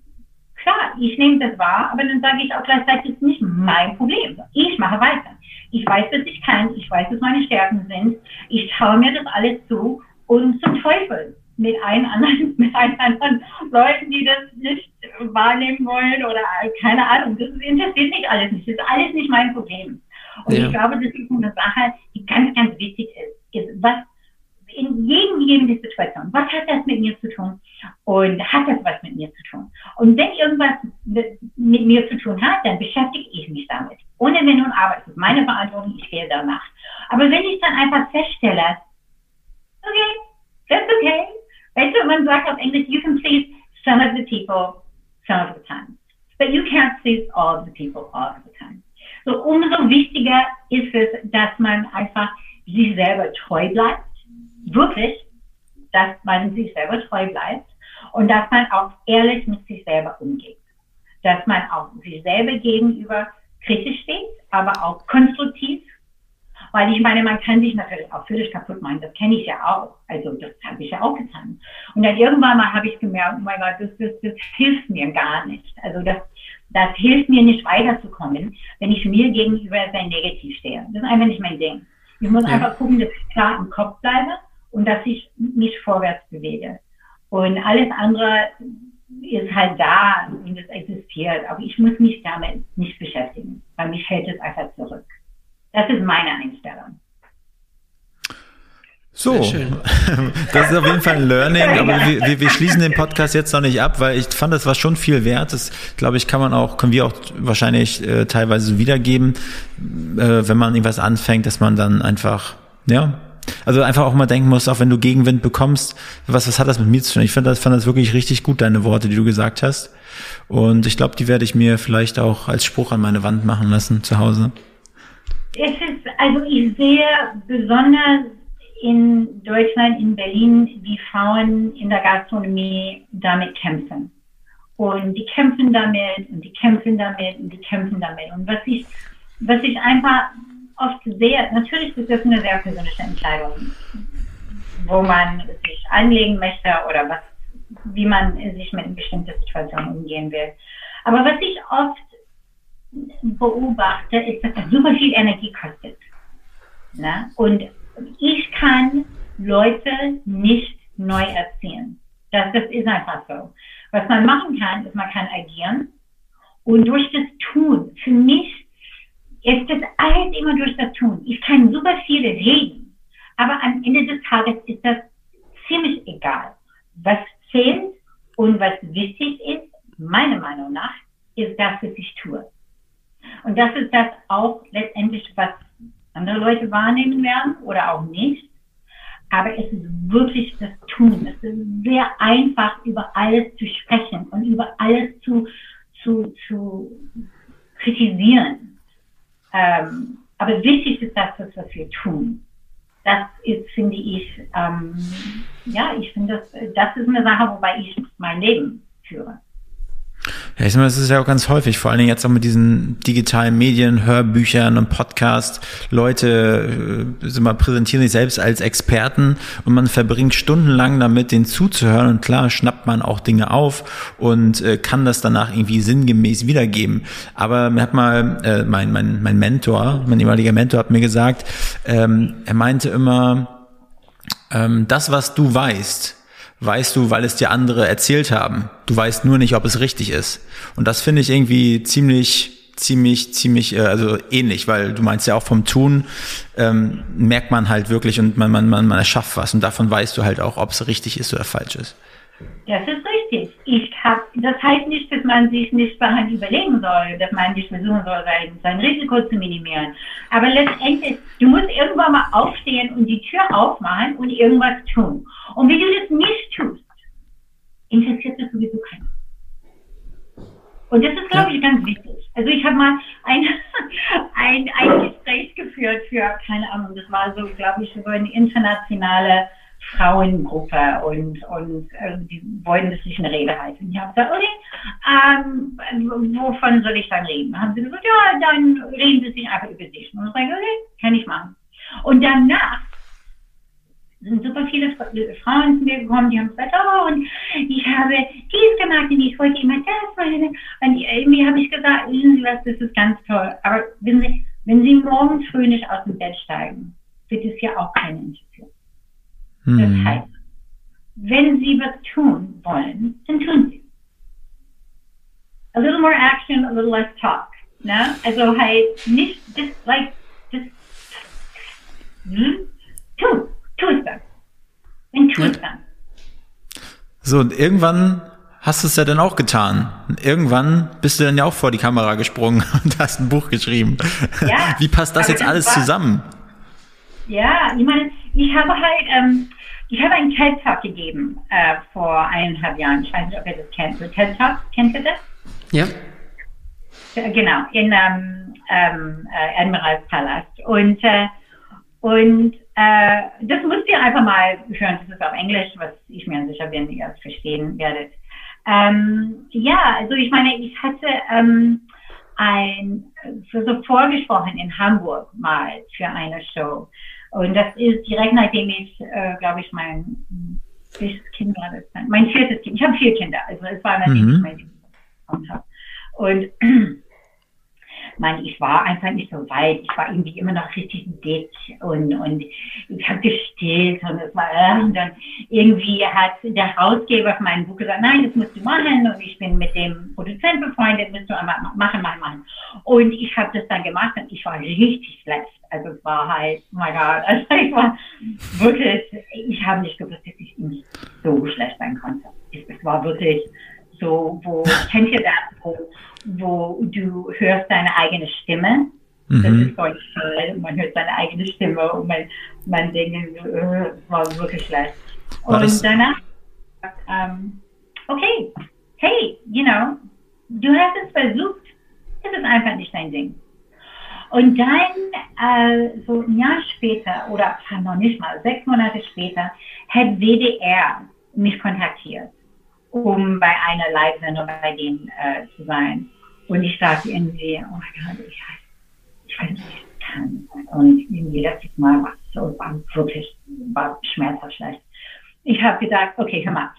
Klar, ich nehme das wahr, aber dann sage ich auch gleichzeitig, es ist nicht mein Problem. Ich mache weiter. Ich weiß, was ich kann. Ich weiß, was meine Stärken sind. Ich traue mir das alles zu und zum Teufel mit allen anderen, mit allen anderen Leuten, die das nicht wahrnehmen wollen oder keine Ahnung. Das interessiert mich alles nicht. Das ist alles nicht mein Problem. Und ja. ich glaube, das ist eine Sache, die ganz, ganz wichtig ist. ist was in jedem, jedem Situation. Was hat das mit mir zu tun? Und hat das was mit mir zu tun? Und wenn irgendwas mit, mit mir zu tun hat, dann beschäftige ich mich damit. Ohne Wenn und Aber. Es ist meine Verantwortung, ich gehe danach. Aber wenn ich dann einfach feststelle, okay, that's okay. Weißt du, man sagt auf Englisch, you can please some of the people some of the time. But you can't please all of the people all of the time. So umso wichtiger ist es, dass man einfach sich selber treu bleibt wirklich, dass man sich selber treu bleibt und dass man auch ehrlich mit sich selber umgeht. Dass man auch sich selber gegenüber kritisch steht, aber auch konstruktiv. Weil ich meine, man kann sich natürlich auch völlig kaputt machen. Das kenne ich ja auch. Also das habe ich ja auch getan. Und dann irgendwann mal habe ich gemerkt, oh mein Gott, das, das, das hilft mir gar nicht. Also das, das hilft mir nicht weiterzukommen, wenn ich mir gegenüber sehr negativ stehe. Das ist einfach nicht mein Ding. Ich muss ja. einfach gucken, dass ich klar im Kopf bleibe und dass ich mich vorwärts bewege. Und alles andere ist halt da und es existiert. Aber ich muss mich damit nicht beschäftigen, weil mich hält es einfach zurück. Das ist meine Einstellung. So, das ist auf jeden Fall ein Learning, aber wir, wir, wir, schließen den Podcast jetzt noch nicht ab, weil ich fand, das war schon viel wert. Das, glaube ich, kann man auch, können wir auch wahrscheinlich äh, teilweise wiedergeben, äh, wenn man irgendwas anfängt, dass man dann einfach, ja, also einfach auch mal denken musst, auch wenn du Gegenwind bekommst, was, was hat das mit mir zu tun? Ich fand das, fand das wirklich richtig gut, deine Worte, die du gesagt hast. Und ich glaube, die werde ich mir vielleicht auch als Spruch an meine Wand machen lassen zu Hause. Es ist, also ich sehe besonders in Deutschland, in Berlin, wie Frauen in der Gastronomie damit kämpfen. Und die kämpfen damit und die kämpfen damit und die kämpfen damit. Und was ich, was ich einfach oft sehr, natürlich ist das eine sehr persönliche Entscheidung, wo man sich anlegen möchte oder was, wie man sich mit bestimmten Situationen umgehen will. Aber was ich oft beobachte, ist, dass das super viel Energie kostet. Ne? Und ich kann Leute nicht neu erziehen. Das, das ist einfach so. Was man machen kann, ist, man kann agieren und durch das Tun, für mich ist das alles immer durch das Tun. Ich kann super viele reden, aber am Ende des Tages ist das ziemlich egal. Was zählt und was wichtig ist, meiner Meinung nach, ist das, was ich tue. Und das ist das auch letztendlich, was andere Leute wahrnehmen werden oder auch nicht. Aber es ist wirklich das Tun. Es ist sehr einfach, über alles zu sprechen und über alles zu, zu, zu kritisieren. Ähm, aber wichtig ist das, was wir tun. Das ist, finde ich, ähm, ja, ich finde, das, das ist eine Sache, wobei ich mein Leben führe. Ja, ich meine, das ist ja auch ganz häufig, vor allen Dingen jetzt auch mit diesen digitalen Medien, Hörbüchern und Podcasts. Leute äh, mal, präsentieren sich selbst als Experten und man verbringt stundenlang damit, den zuzuhören. Und klar, schnappt man auch Dinge auf und äh, kann das danach irgendwie sinngemäß wiedergeben. Aber mir hat mal äh, mein, mein, mein Mentor, mein ehemaliger Mentor hat mir gesagt, ähm, er meinte immer, ähm, das, was du weißt, weißt du, weil es dir andere erzählt haben. Du weißt nur nicht, ob es richtig ist. Und das finde ich irgendwie ziemlich, ziemlich, ziemlich, äh, also ähnlich, weil du meinst ja auch vom Tun ähm, merkt man halt wirklich und man, man, man, man erschafft was und davon weißt du halt auch, ob es richtig ist oder falsch ist. Das ist richtig. Ich hab, das heißt nicht, dass man sich nicht vorher überlegen soll, dass man nicht versuchen soll, sein, sein Risiko zu minimieren. Aber letztendlich, du musst irgendwann mal aufstehen und die Tür aufmachen und irgendwas tun. Und wenn du das nicht tust, interessiert das sowieso keinen. Und das ist, glaube ich, ganz wichtig. Also ich habe mal ein, ein, ein Gespräch geführt für, keine Ahnung, das war so, glaube ich, so eine internationale Frauengruppe und, und äh, die wollten, dass ich eine Rede halte. Und ich habe gesagt, okay, ähm, wovon soll ich dann reden? Haben sie gesagt, ja, dann reden Sie sich einfach über sich. Und ich sage, okay, kann ich machen. Und danach sind super viele Frauen zu mir gekommen, die haben gesagt, oh, und ich habe dies gemacht und ich wollte immer das machen. Und irgendwie habe ich gesagt, wissen Sie was, das ist ganz toll. Aber wissen Sie, wenn Sie morgens früh nicht aus dem Bett steigen, wird es ja auch keine interessieren. Hm. Das heißt, wenn Sie was tun wollen, dann tun Sie. A little more action, a little less talk. Ne? Also halt nicht, just like, just, hm? tu, tu es dann. Und tu es dann. So, und irgendwann hast du es ja dann auch getan. Und irgendwann bist du dann ja auch vor die Kamera gesprungen und hast ein Buch geschrieben. Ja, Wie passt das jetzt das alles war, zusammen? Ja, ich meine, ich habe halt, ähm, ich habe einen TED Talk gegeben äh, vor eineinhalb Jahren. Ich weiß nicht, ob ihr das kennt. So TED Talk, kennt ihr das? Ja. Äh, genau, in ähm, ähm, äh, Admiralspalast. Und, äh, und äh, das müsst ihr einfach mal hören. Das ist auf Englisch, was ich mir sicher bin, ihr es verstehen werdet. Ähm, ja, also ich meine, ich hatte ähm, ein so vorgesprochen in Hamburg mal für eine Show. Und das ist direkt nachdem ich, äh, glaube ich, mein welches Kind war das dann? Mein viertes Kind. Ich habe vier Kinder. Also es war nachdem mhm. ich mein Kind. Und man, ich war einfach nicht so weit. Ich war irgendwie immer noch richtig dick und, und ich habe gestillt und es war, äh, und dann irgendwie hat der Herausgeber von meinem Buch gesagt, nein, das musst du machen und ich bin mit dem Produzent befreundet, musst du einfach machen, machen, machen. Und ich habe das dann gemacht und ich war richtig schlecht. Also es war halt, oh mein Gott, also ich war wirklich, ich habe nicht gewusst, dass ich nicht so schlecht sein konnte. Es war wirklich so, wo, kennt ihr das, wo, wo du hörst deine eigene Stimme? Mhm. Das ist voll toll. Man hört seine eigene Stimme und man, man denkt, äh, war wirklich schlecht. War und danach, ähm, okay, hey, you know, du hast es versucht, das ist einfach nicht dein Ding. Und dann, äh, so ein Jahr später, oder noch nicht mal, sechs Monate später, hat WDR mich kontaktiert um bei einer Live-Sendung bei denen äh, zu sein. Und ich sagte irgendwie, oh mein Gott, ich, weiß nicht, ich kann. Und irgendwie letztes Mal war es so, war wirklich, war schmerzhaft schlecht. Ich habe gedacht, okay, hör mal,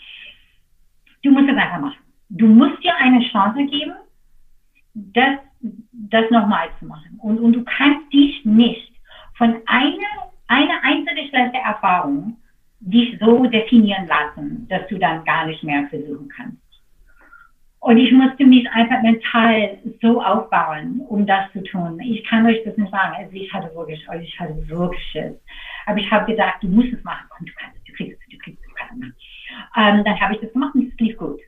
du musst es einfach machen. Du musst dir eine Chance geben, das, das nochmal zu machen. Und, und du kannst dich nicht von einer, einer einzelnen schlechten Erfahrung dich so definieren lassen, dass du dann gar nicht mehr versuchen kannst. Und ich musste mich einfach mental so aufbauen, um das zu tun. Ich kann euch das nicht sagen. Also ich hatte wirklich, also ich hatte wirklich Schiss. Aber ich habe gedacht, du musst es machen. Komm, du kannst es, du kriegst es, du kriegst es, du kannst es. Ähm, dann habe ich das gemacht und es lief gut.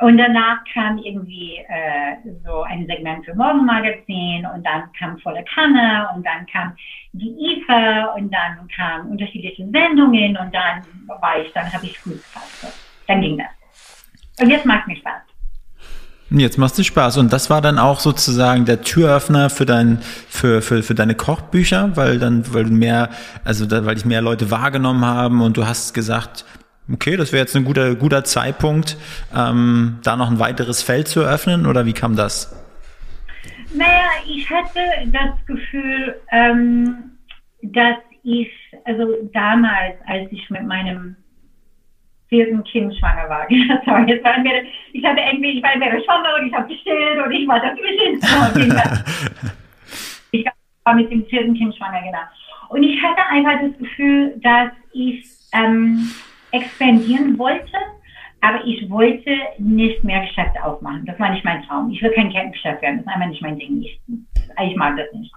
Und danach kam irgendwie äh, so ein Segment für Morgenmagazin und dann kam Volle Kanne und dann kam die IFA und dann kamen unterschiedliche Sendungen und dann war ich, dann habe ich Fuß gefasst. Dann ging das. Und jetzt macht mir Spaß. Jetzt macht es Spaß. Und das war dann auch sozusagen der Türöffner für dein, für, für, für deine Kochbücher, weil dann, weil du mehr, also da, weil dich mehr Leute wahrgenommen haben und du hast gesagt, okay, das wäre jetzt ein guter, guter Zeitpunkt, ähm, da noch ein weiteres Feld zu eröffnen oder wie kam das? Naja, ich hatte das Gefühl, ähm, dass ich, also damals, als ich mit meinem vierten Kind schwanger war, sorry, jetzt waren wir, ich hatte irgendwie, ich war entweder schwanger und ich habe gestillt und ich war dazwischen. ich war mit dem vierten Kind schwanger, genau. Und ich hatte einfach das Gefühl, dass ich ähm, expandieren wollte, aber ich wollte nicht mehr Geschäfte aufmachen. Das war nicht mein Traum. Ich will kein Kettengeschäft werden. Das ist einfach nicht mein Ding. Ich, ich mag das nicht.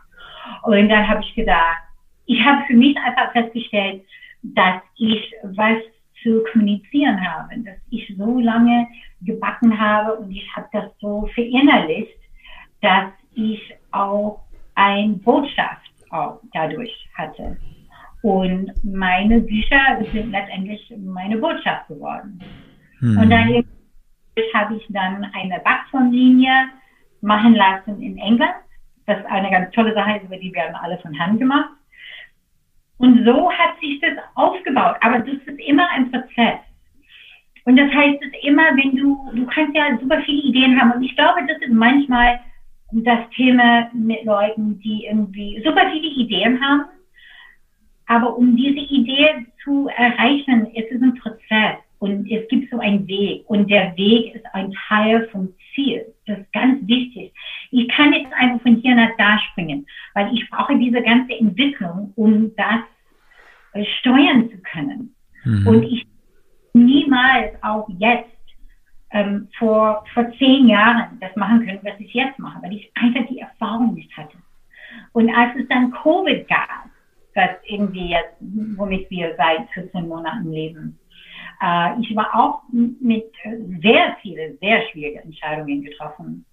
Und dann habe ich gedacht, ich habe für mich einfach festgestellt, dass ich was zu kommunizieren habe, dass ich so lange gebacken habe und ich habe das so verinnerlicht, dass ich auch ein Botschaft auch dadurch hatte. Und meine Bücher sind letztendlich meine Botschaft geworden. Mhm. Und dann habe ich dann eine Backformlinie machen lassen in England. Das ist eine ganz tolle Sache, über die werden alle von Hand gemacht. Und so hat sich das aufgebaut. Aber das ist immer ein Prozess. Und das heißt, es immer, wenn du, du kannst ja super viele Ideen haben. Und ich glaube, das ist manchmal das Thema mit Leuten, die irgendwie super viele Ideen haben aber um diese Idee zu erreichen, es ist ein Prozess und es gibt so einen Weg und der Weg ist ein Teil vom Ziel. Das ist ganz wichtig. Ich kann jetzt einfach von hier nach da springen, weil ich brauche diese ganze Entwicklung, um das äh, steuern zu können. Mhm. Und ich niemals auch jetzt ähm, vor, vor zehn Jahren das machen können, was ich jetzt mache, weil ich einfach die Erfahrung nicht hatte. Und als es dann Covid gab, das irgendwie jetzt, womit wir seit 14 Monaten leben, äh, ich war auch mit sehr vielen, sehr schwierigen Entscheidungen getroffen.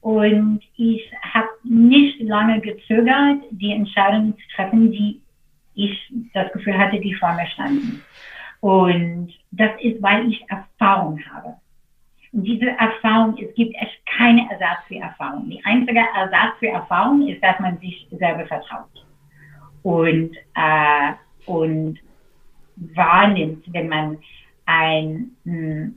Und ich habe nicht lange gezögert, die Entscheidungen zu treffen, die ich das Gefühl hatte, die vor mir standen. Und das ist, weil ich Erfahrung habe. Und diese Erfahrung, es gibt echt keine Ersatz für Erfahrung. Die einzige Ersatz für Erfahrung ist, dass man sich selber vertraut und, äh, und wahrnimmt, wenn man ein, hm,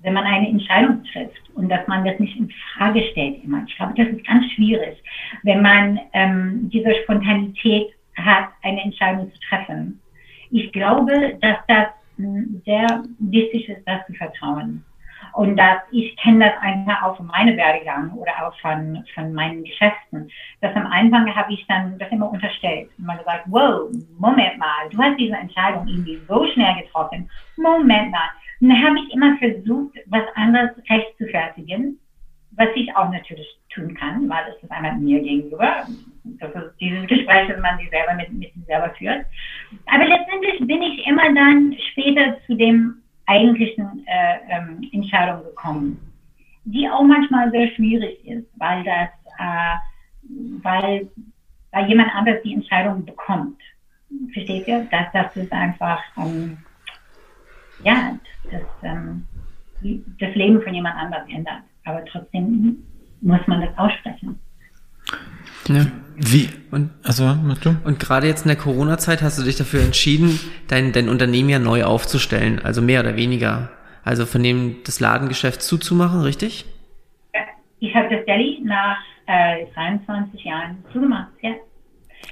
wenn man eine Entscheidung trifft und dass man das nicht in Frage stellt immer. Ich glaube, das ist ganz schwierig, wenn man ähm, diese Spontanität hat, eine Entscheidung zu treffen. Ich glaube, dass das hm, sehr wichtig ist, das zu vertrauen. Und dass ich kenne das einfach auch von meinem Werdegang oder auch von, von meinen Geschäften. Dass am Anfang habe ich dann das immer unterstellt. Immer gesagt, wow, Moment mal, du hast diese Entscheidung irgendwie so schnell getroffen. Moment mal. Und dann habe ich immer versucht, was anderes recht zu fertigen, was ich auch natürlich tun kann, weil es ist einmal mir gegenüber. Das ist dieses Gespräch, das man sich selber mit, mit sich selber führt. Aber letztendlich bin ich immer dann später zu dem eigentlichen äh, ähm, Entscheidung gekommen, die auch manchmal sehr schwierig ist, weil das, äh, weil, weil jemand anders die Entscheidung bekommt. Versteht ihr? Das, das ist einfach, ähm, ja, das, ähm, das Leben von jemand anderem ändert. Aber trotzdem muss man das aussprechen. Ja. Wie? Und, also, du? Und gerade jetzt in der Corona-Zeit hast du dich dafür entschieden, dein, dein Unternehmen ja neu aufzustellen, also mehr oder weniger. Also von dem das Ladengeschäft zuzumachen, richtig? Ich habe das Deli nach äh, 23 Jahren zugemacht, ja.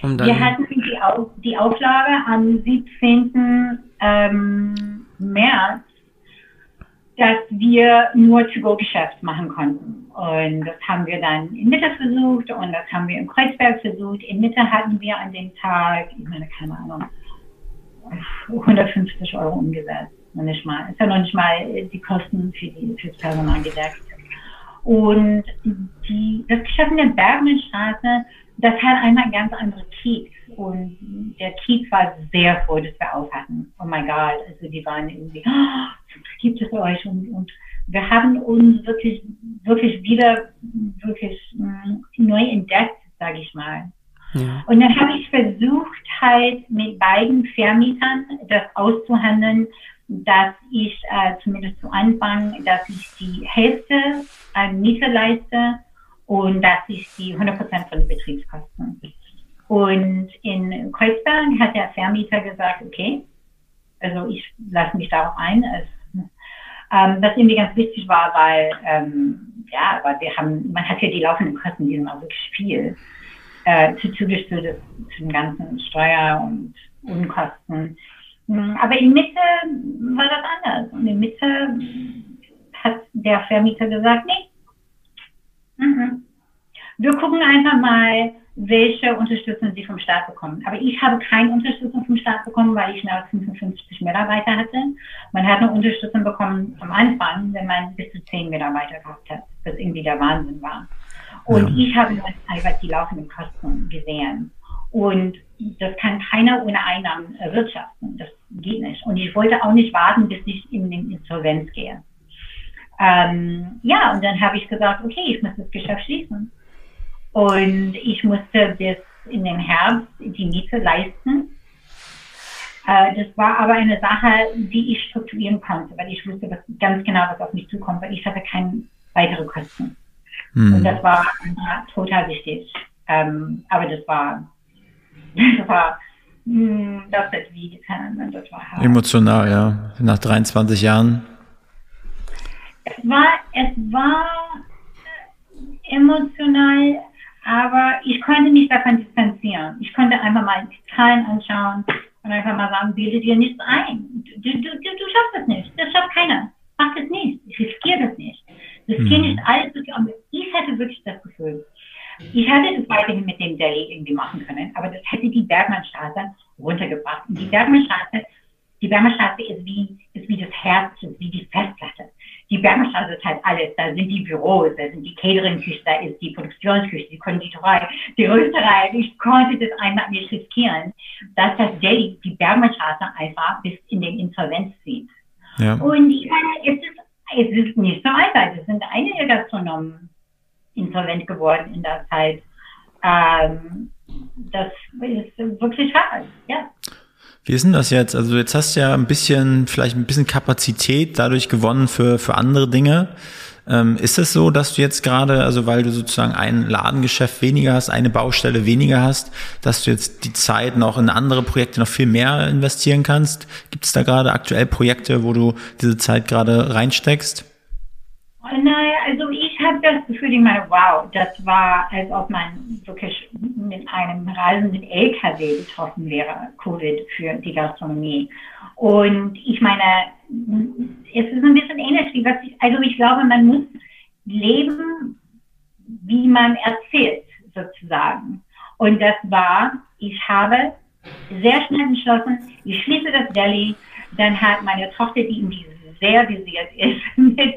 Wir hatten die, Auf die Auflage am 17. Ähm, März dass wir nur To-Go-Geschäft machen konnten. Und das haben wir dann in Mitte versucht und das haben wir in Kreuzberg versucht. In Mitte hatten wir an dem Tag, ich meine, keine Ahnung, 150 Euro umgesetzt. Noch nicht mal. Ist ja noch nicht mal die Kosten für, die, für das Personal gedeckt. Und die, das Geschäft in der Bergmannstraße, das hat einmal ganz andere Kiez. Und der Kiez war sehr froh, dass wir auf hatten. Oh mein Gott, also die waren irgendwie, oh, gibt es euch? Und, und wir haben uns wirklich, wirklich wieder, wirklich mh, neu entdeckt, sage ich mal. Ja. Und dann habe ich versucht, halt mit beiden Vermietern das auszuhandeln, dass ich äh, zumindest zu Anfang, dass ich die Hälfte an Miete leiste und dass ich die 100% von den Betriebskosten. Und in Kreuzberg hat der Vermieter gesagt, okay, also ich lasse mich darauf ein, als, ähm, was irgendwie ganz wichtig war, weil, ähm, ja, weil wir haben, man hat ja die laufenden Kosten, die sind auch wirklich viel, äh, zu zugestellt zu den ganzen Steuer- und Unkosten. Hm, aber in Mitte war das anders. Und in Mitte hat der Vermieter gesagt, nee, mhm. wir gucken einfach mal, welche Unterstützung sie vom Staat bekommen. Aber ich habe keine Unterstützung vom Staat bekommen, weil ich nur 55 Mitarbeiter hatte. Man hat eine Unterstützung bekommen am Anfang, wenn man bis zu 10 Mitarbeiter gehabt hat, was irgendwie der Wahnsinn war. Und ja. ich habe einfach die laufenden Kosten gesehen. Und das kann keiner ohne Einnahmen erwirtschaften. Das geht nicht. Und ich wollte auch nicht warten, bis ich in den Insolvenz gehe. Ähm, ja, und dann habe ich gesagt, okay, ich muss das Geschäft schließen. Und ich musste bis in den Herbst die Miete leisten. Äh, das war aber eine Sache, die ich strukturieren konnte, weil ich wusste was, ganz genau, was auf mich zukommt, weil ich hatte keine weitere Kosten. Hm. Und das war ja, total wichtig. Ähm, aber das war, das war, mh, hm, das hat wie getan. Das war hart. Emotional, ja. Nach 23 Jahren. Es war, es war emotional aber ich konnte mich davon distanzieren. Ich konnte einfach mal die Zahlen anschauen und einfach mal sagen, bilde dir nichts ein. Du, du, du, du schaffst das nicht. Das schafft keiner. Mach das nicht. Ich riskiere das nicht. Riskiere mhm. nicht alles. Ich hatte wirklich das Gefühl, ich hätte das weiterhin mit dem Delhi irgendwie machen können, aber das hätte die Bergmannstraße runtergebracht. Und die Bergmannstraße, die Bergmannstraße ist wie, ist wie das Herz, ist wie die Festplatte. Die Bergmannstraße ist halt alles. Da sind die Büros, da sind die Catering-Küche, da ist die Produktionsküche, die Konditorei, die Rösterei. Ich konnte das einfach nicht riskieren, dass das Delhi die Bergmannstraße einfach bis in den Insolvenz zieht. Ja. Und ich meine, es ist, es ist nicht so einfach. Es sind einige Gastronomen insolvent geworden in der Zeit. Ähm, das ist wirklich hart, ja. Wie ist denn das jetzt? Also jetzt hast du ja ein bisschen, vielleicht ein bisschen Kapazität dadurch gewonnen für, für andere Dinge. Ähm, ist es so, dass du jetzt gerade, also weil du sozusagen ein Ladengeschäft weniger hast, eine Baustelle weniger hast, dass du jetzt die Zeit noch in andere Projekte noch viel mehr investieren kannst? Gibt es da gerade aktuell Projekte, wo du diese Zeit gerade reinsteckst? Naja, also habe das Gefühl, ich meine, wow, das war, als ob man wirklich mit einem reisenden LKW betroffen wäre, Covid für die Gastronomie. Und ich meine, es ist ein bisschen ähnlich wie was ich, also ich glaube, man muss leben, wie man erzählt, sozusagen. Und das war, ich habe sehr schnell entschlossen, ich schließe das Deli, dann hat meine Tochter, die in dieses sehr visiert ist mit,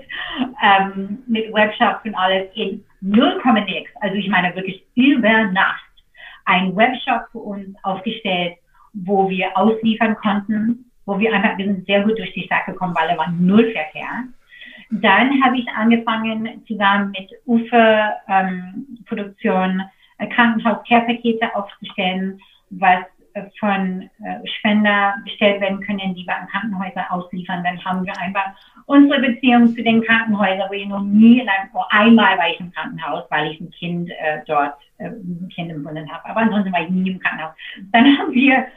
ähm, mit Webshops und alles in 0, nix. Also ich meine wirklich über Nacht ein Webshop für uns aufgestellt, wo wir ausliefern konnten, wo wir einfach, wir sind sehr gut durch die Stadt gekommen, weil da war null Verkehr. Dann habe ich angefangen, zusammen mit UFE ähm, Produktion äh, Krankenhaus-Care-Pakete aufzustellen, was von äh, Spender bestellt werden können, die wir an Krankenhäuser ausliefern. Dann haben wir einfach unsere Beziehung zu den Krankenhäusern, wo ich noch nie in einem, oh, einmal war ich im Krankenhaus, weil ich ein Kind äh, dort, äh, ein Kind im Brunnen habe. Aber ansonsten war ich nie im Krankenhaus. Dann haben wir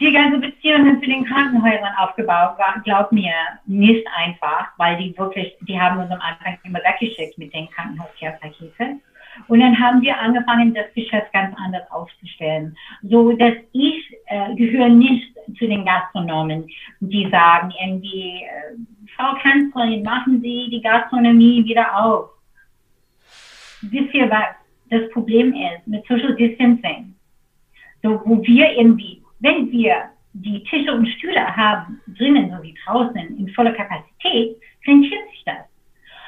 die ganze Beziehungen zu den Krankenhäusern aufgebaut. War, glaub mir, nicht einfach, weil die wirklich, die haben uns am Anfang immer weggeschickt mit den Krankenhauskehrpaketen. Und dann haben wir angefangen, das Geschäft ganz anders aufzustellen. So, dass ich äh, gehöre nicht zu den Gastronomen, die sagen irgendwie, äh, Frau Kanzlerin, machen Sie die Gastronomie wieder auf. Wisst ihr was? Das Problem ist mit Social Distancing. So, wo wir irgendwie, wenn wir die Tische und Stühle haben, drinnen so wie draußen, in voller Kapazität, rentiert sich das.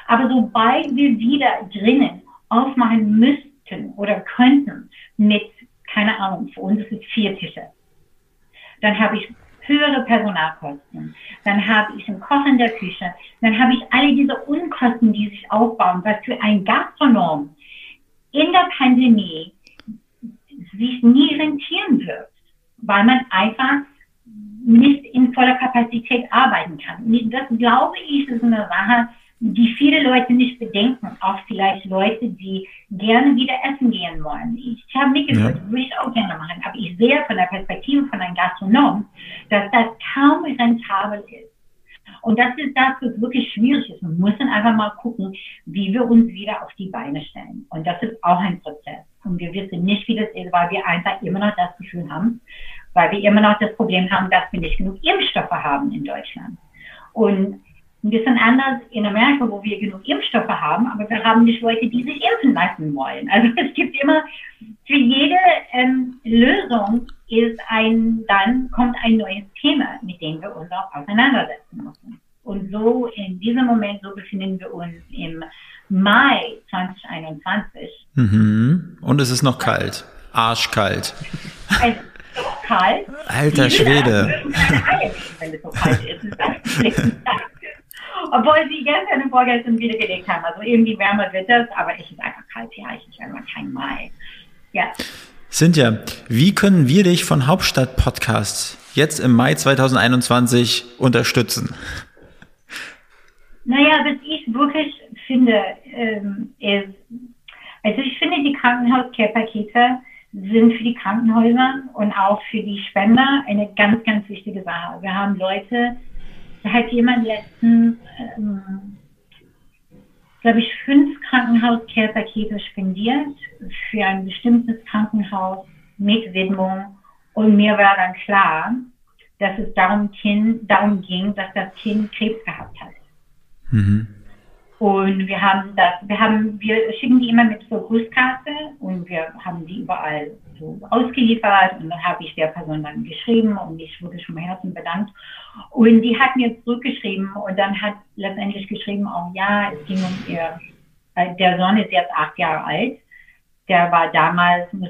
Aber sobald wir wieder drinnen aufmachen müssten oder könnten mit, keine Ahnung, für uns ist es vier Tische. Dann habe ich höhere Personalkosten. Dann habe ich einen Koch in der Küche. Dann habe ich alle diese Unkosten, die sich aufbauen, was für ein Gastronom in der Pandemie sich nie rentieren wird, weil man einfach nicht in voller Kapazität arbeiten kann. Das glaube ich, ist eine Sache, die viele Leute nicht bedenken, auch vielleicht Leute, die gerne wieder essen gehen wollen. Ich habe nicht gesagt, ja. würde ich auch gerne machen, aber ich sehe von der Perspektive von einem Gastronom, dass das kaum rentabel ist. Und das ist das, was wirklich schwierig ist. Man muss dann einfach mal gucken, wie wir uns wieder auf die Beine stellen. Und das ist auch ein Prozess. Und wir wissen nicht, wie das ist, weil wir einfach immer noch das Gefühl haben, weil wir immer noch das Problem haben, dass wir nicht genug Impfstoffe haben in Deutschland. Und ein bisschen anders in Amerika, wo wir genug Impfstoffe haben, aber wir haben nicht Leute, die sich impfen lassen wollen. Also es gibt immer, für jede ähm, Lösung ist ein, dann kommt ein neues Thema, mit dem wir uns auch auseinandersetzen müssen. Und so in diesem Moment, so befinden wir uns im Mai 2021. Mhm. Und es ist noch kalt. Arschkalt. Ist so kalt. Alter Schwede. Wenn es so kalt ist. ist obwohl sie gestern und vorgestern wieder gelegt haben. Also irgendwie wärmer wird das, aber es ist einfach kalt. Ja, ich ist einfach kein Mai. Ja. Cynthia, wie können wir dich von Hauptstadt Podcast jetzt im Mai 2021 unterstützen? Naja, was ich wirklich finde, ähm, ist, also ich finde, die Krankenhaus-Care-Pakete sind für die Krankenhäuser und auch für die Spender eine ganz, ganz wichtige Sache. Wir haben Leute, da hat jemand letztens ähm, glaube ich, fünf Krankenhaus-Care-Pakete spendiert für ein bestimmtes Krankenhaus mit Widmung. Und mir war dann klar, dass es darum, kind, darum ging, dass das Kind Krebs gehabt hat. Mhm. Und wir haben das, wir haben, wir schicken die immer mit so Grußkarte und wir haben die überall so ausgeliefert und dann habe ich der Person dann geschrieben und ich wurde schon mal Herzen bedankt. Und die hat mir zurückgeschrieben und dann hat letztendlich geschrieben, auch ja, es ging um ihr, äh, der Sohn ist jetzt acht Jahre alt. Der war damals, muss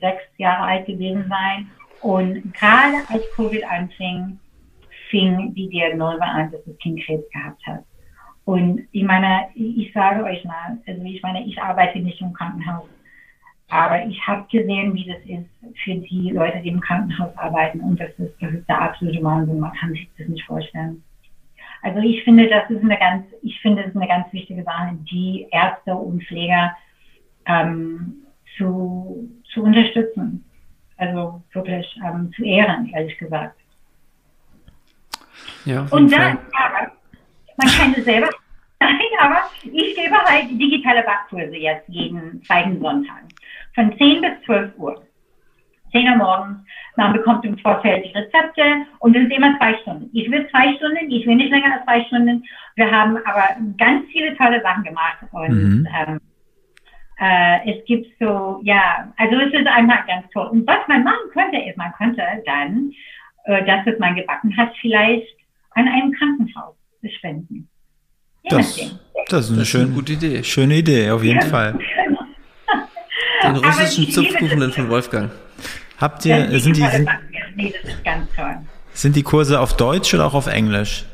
sechs Jahre alt gewesen sein. Und gerade als Covid anfing, fing die Diagnose an, dass das Kind Krebs gehabt hat. Und ich meine, ich sage euch mal, also ich meine, ich arbeite nicht im Krankenhaus, aber ich habe gesehen, wie das ist für die Leute, die im Krankenhaus arbeiten. Und das ist, das ist der absolute Wahnsinn. Man kann sich das nicht vorstellen. Also ich finde, das ist eine ganz, ich finde, das ist eine ganz wichtige Sache, die Ärzte und Pfleger ähm, zu, zu unterstützen. Also wirklich ähm, zu ehren, ehrlich gesagt. Ja, und dann, aber, man kann es selber. Nein, aber ich gebe halt digitale Backkurse jetzt jeden zweiten Sonntag. Von 10 bis 12 Uhr. 10 Uhr morgens. Man bekommt im Vorfeld die Rezepte und das ist immer zwei Stunden. Ich will zwei Stunden, ich will nicht länger als zwei Stunden. Wir haben aber ganz viele tolle Sachen gemacht und mhm. ähm, äh, es gibt so, ja, also es ist einfach ganz toll. Und was man machen könnte, ist, man könnte dann äh, das, was man gebacken hat, vielleicht an einem Krankenhaus spenden. Das, das, ist eine, das schön, gute Idee. Schöne Idee, auf jeden ja. Fall. Den russischen Zupfkuchen von Wolfgang. Habt ihr, ja, sind die, sind, nee, sind die Kurse auf Deutsch oder auch auf Englisch?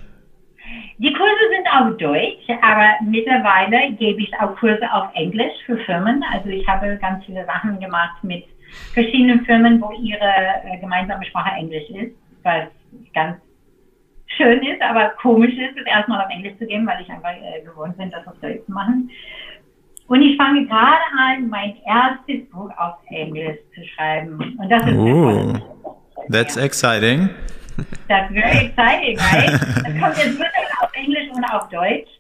Die Kurse sind auf Deutsch, aber mittlerweile gebe ich auch Kurse auf Englisch für Firmen. Also ich habe ganz viele Sachen gemacht mit verschiedenen Firmen, wo ihre äh, gemeinsame Sprache Englisch ist, was ganz schön ist, aber komisch ist, es erstmal auf Englisch zu geben, weil ich einfach äh, gewohnt bin, das auf Deutsch zu machen. Und ich fange gerade an, mein erstes Buch auf Englisch zu schreiben. Und das ist oh, that's exciting. That's very exciting, right? Das kommt jetzt wirklich auf Englisch und auf Deutsch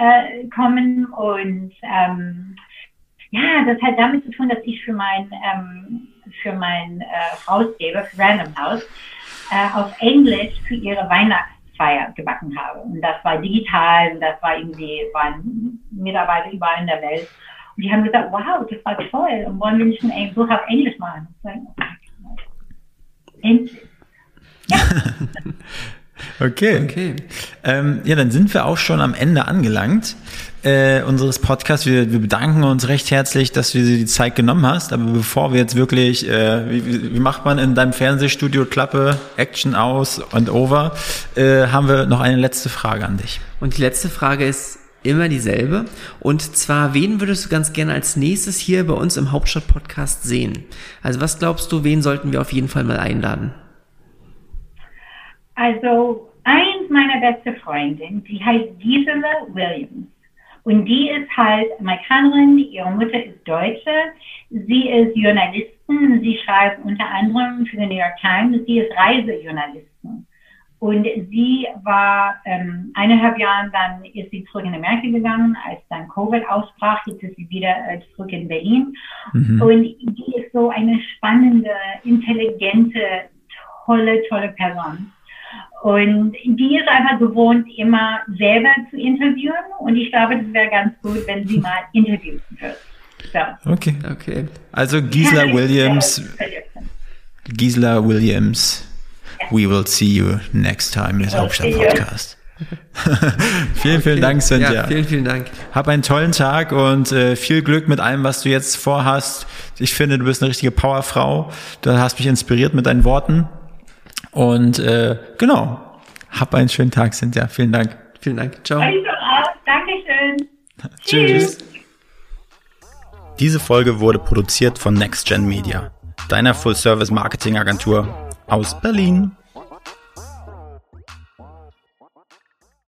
äh, kommen und ähm, ja, das hat damit zu tun, dass ich für mein ähm, für mein äh, Hausgeber, für Random House, äh, auf Englisch für ihre Weihnachts Feier gebacken habe. Und das war digital, und das war irgendwie, waren Mitarbeiter überall in der Welt. Und die haben gesagt, wow, das war toll. Und wollen wir nicht ein Buch auf Englisch machen? Endlich. Ja. okay. okay. Ähm, ja, dann sind wir auch schon am Ende angelangt äh, unseres Podcasts. Wir, wir bedanken uns recht herzlich, dass du dir die Zeit genommen hast. Aber bevor wir jetzt wirklich, äh, wie, wie macht man in deinem Fernsehstudio Klappe, Action aus und over, äh, haben wir noch eine letzte Frage an dich. Und die letzte Frage ist immer dieselbe. Und zwar, wen würdest du ganz gerne als nächstes hier bei uns im Hauptstadt-Podcast sehen? Also was glaubst du, wen sollten wir auf jeden Fall mal einladen? Also, eins meiner beste Freundinnen, die heißt Gisela Williams. Und die ist halt Amerikanerin, ihre Mutter ist Deutsche, sie ist Journalistin, sie schreibt unter anderem für die New York Times, sie ist Reisejournalistin. Und sie war ähm, eineinhalb Jahre, dann ist sie zurück in Amerika gegangen, als dann Covid ausbrach, jetzt ist sie wieder äh, zurück in Berlin. Mhm. Und die ist so eine spannende, intelligente, tolle, tolle Person. Und die ist einfach gewohnt, immer selber zu interviewen. Und ich glaube, das wäre ganz gut, wenn sie mal interviewen würde. So. Okay, okay. Also Gisela Williams. Gisela Williams. We will see you next time in Hauptstadt Podcast. vielen, vielen okay. Dank, Cynthia. Ja, vielen, vielen Dank. Hab einen tollen Tag und äh, viel Glück mit allem, was du jetzt vorhast. Ich finde, du bist eine richtige Powerfrau. Du hast mich inspiriert mit deinen Worten. Und äh, genau, hab einen schönen Tag, Cynthia. Vielen Dank. Vielen Dank. Ciao. Dankeschön. Tschüss. Diese Folge wurde produziert von NextGen Media, deiner Full-Service-Marketing-Agentur aus Berlin.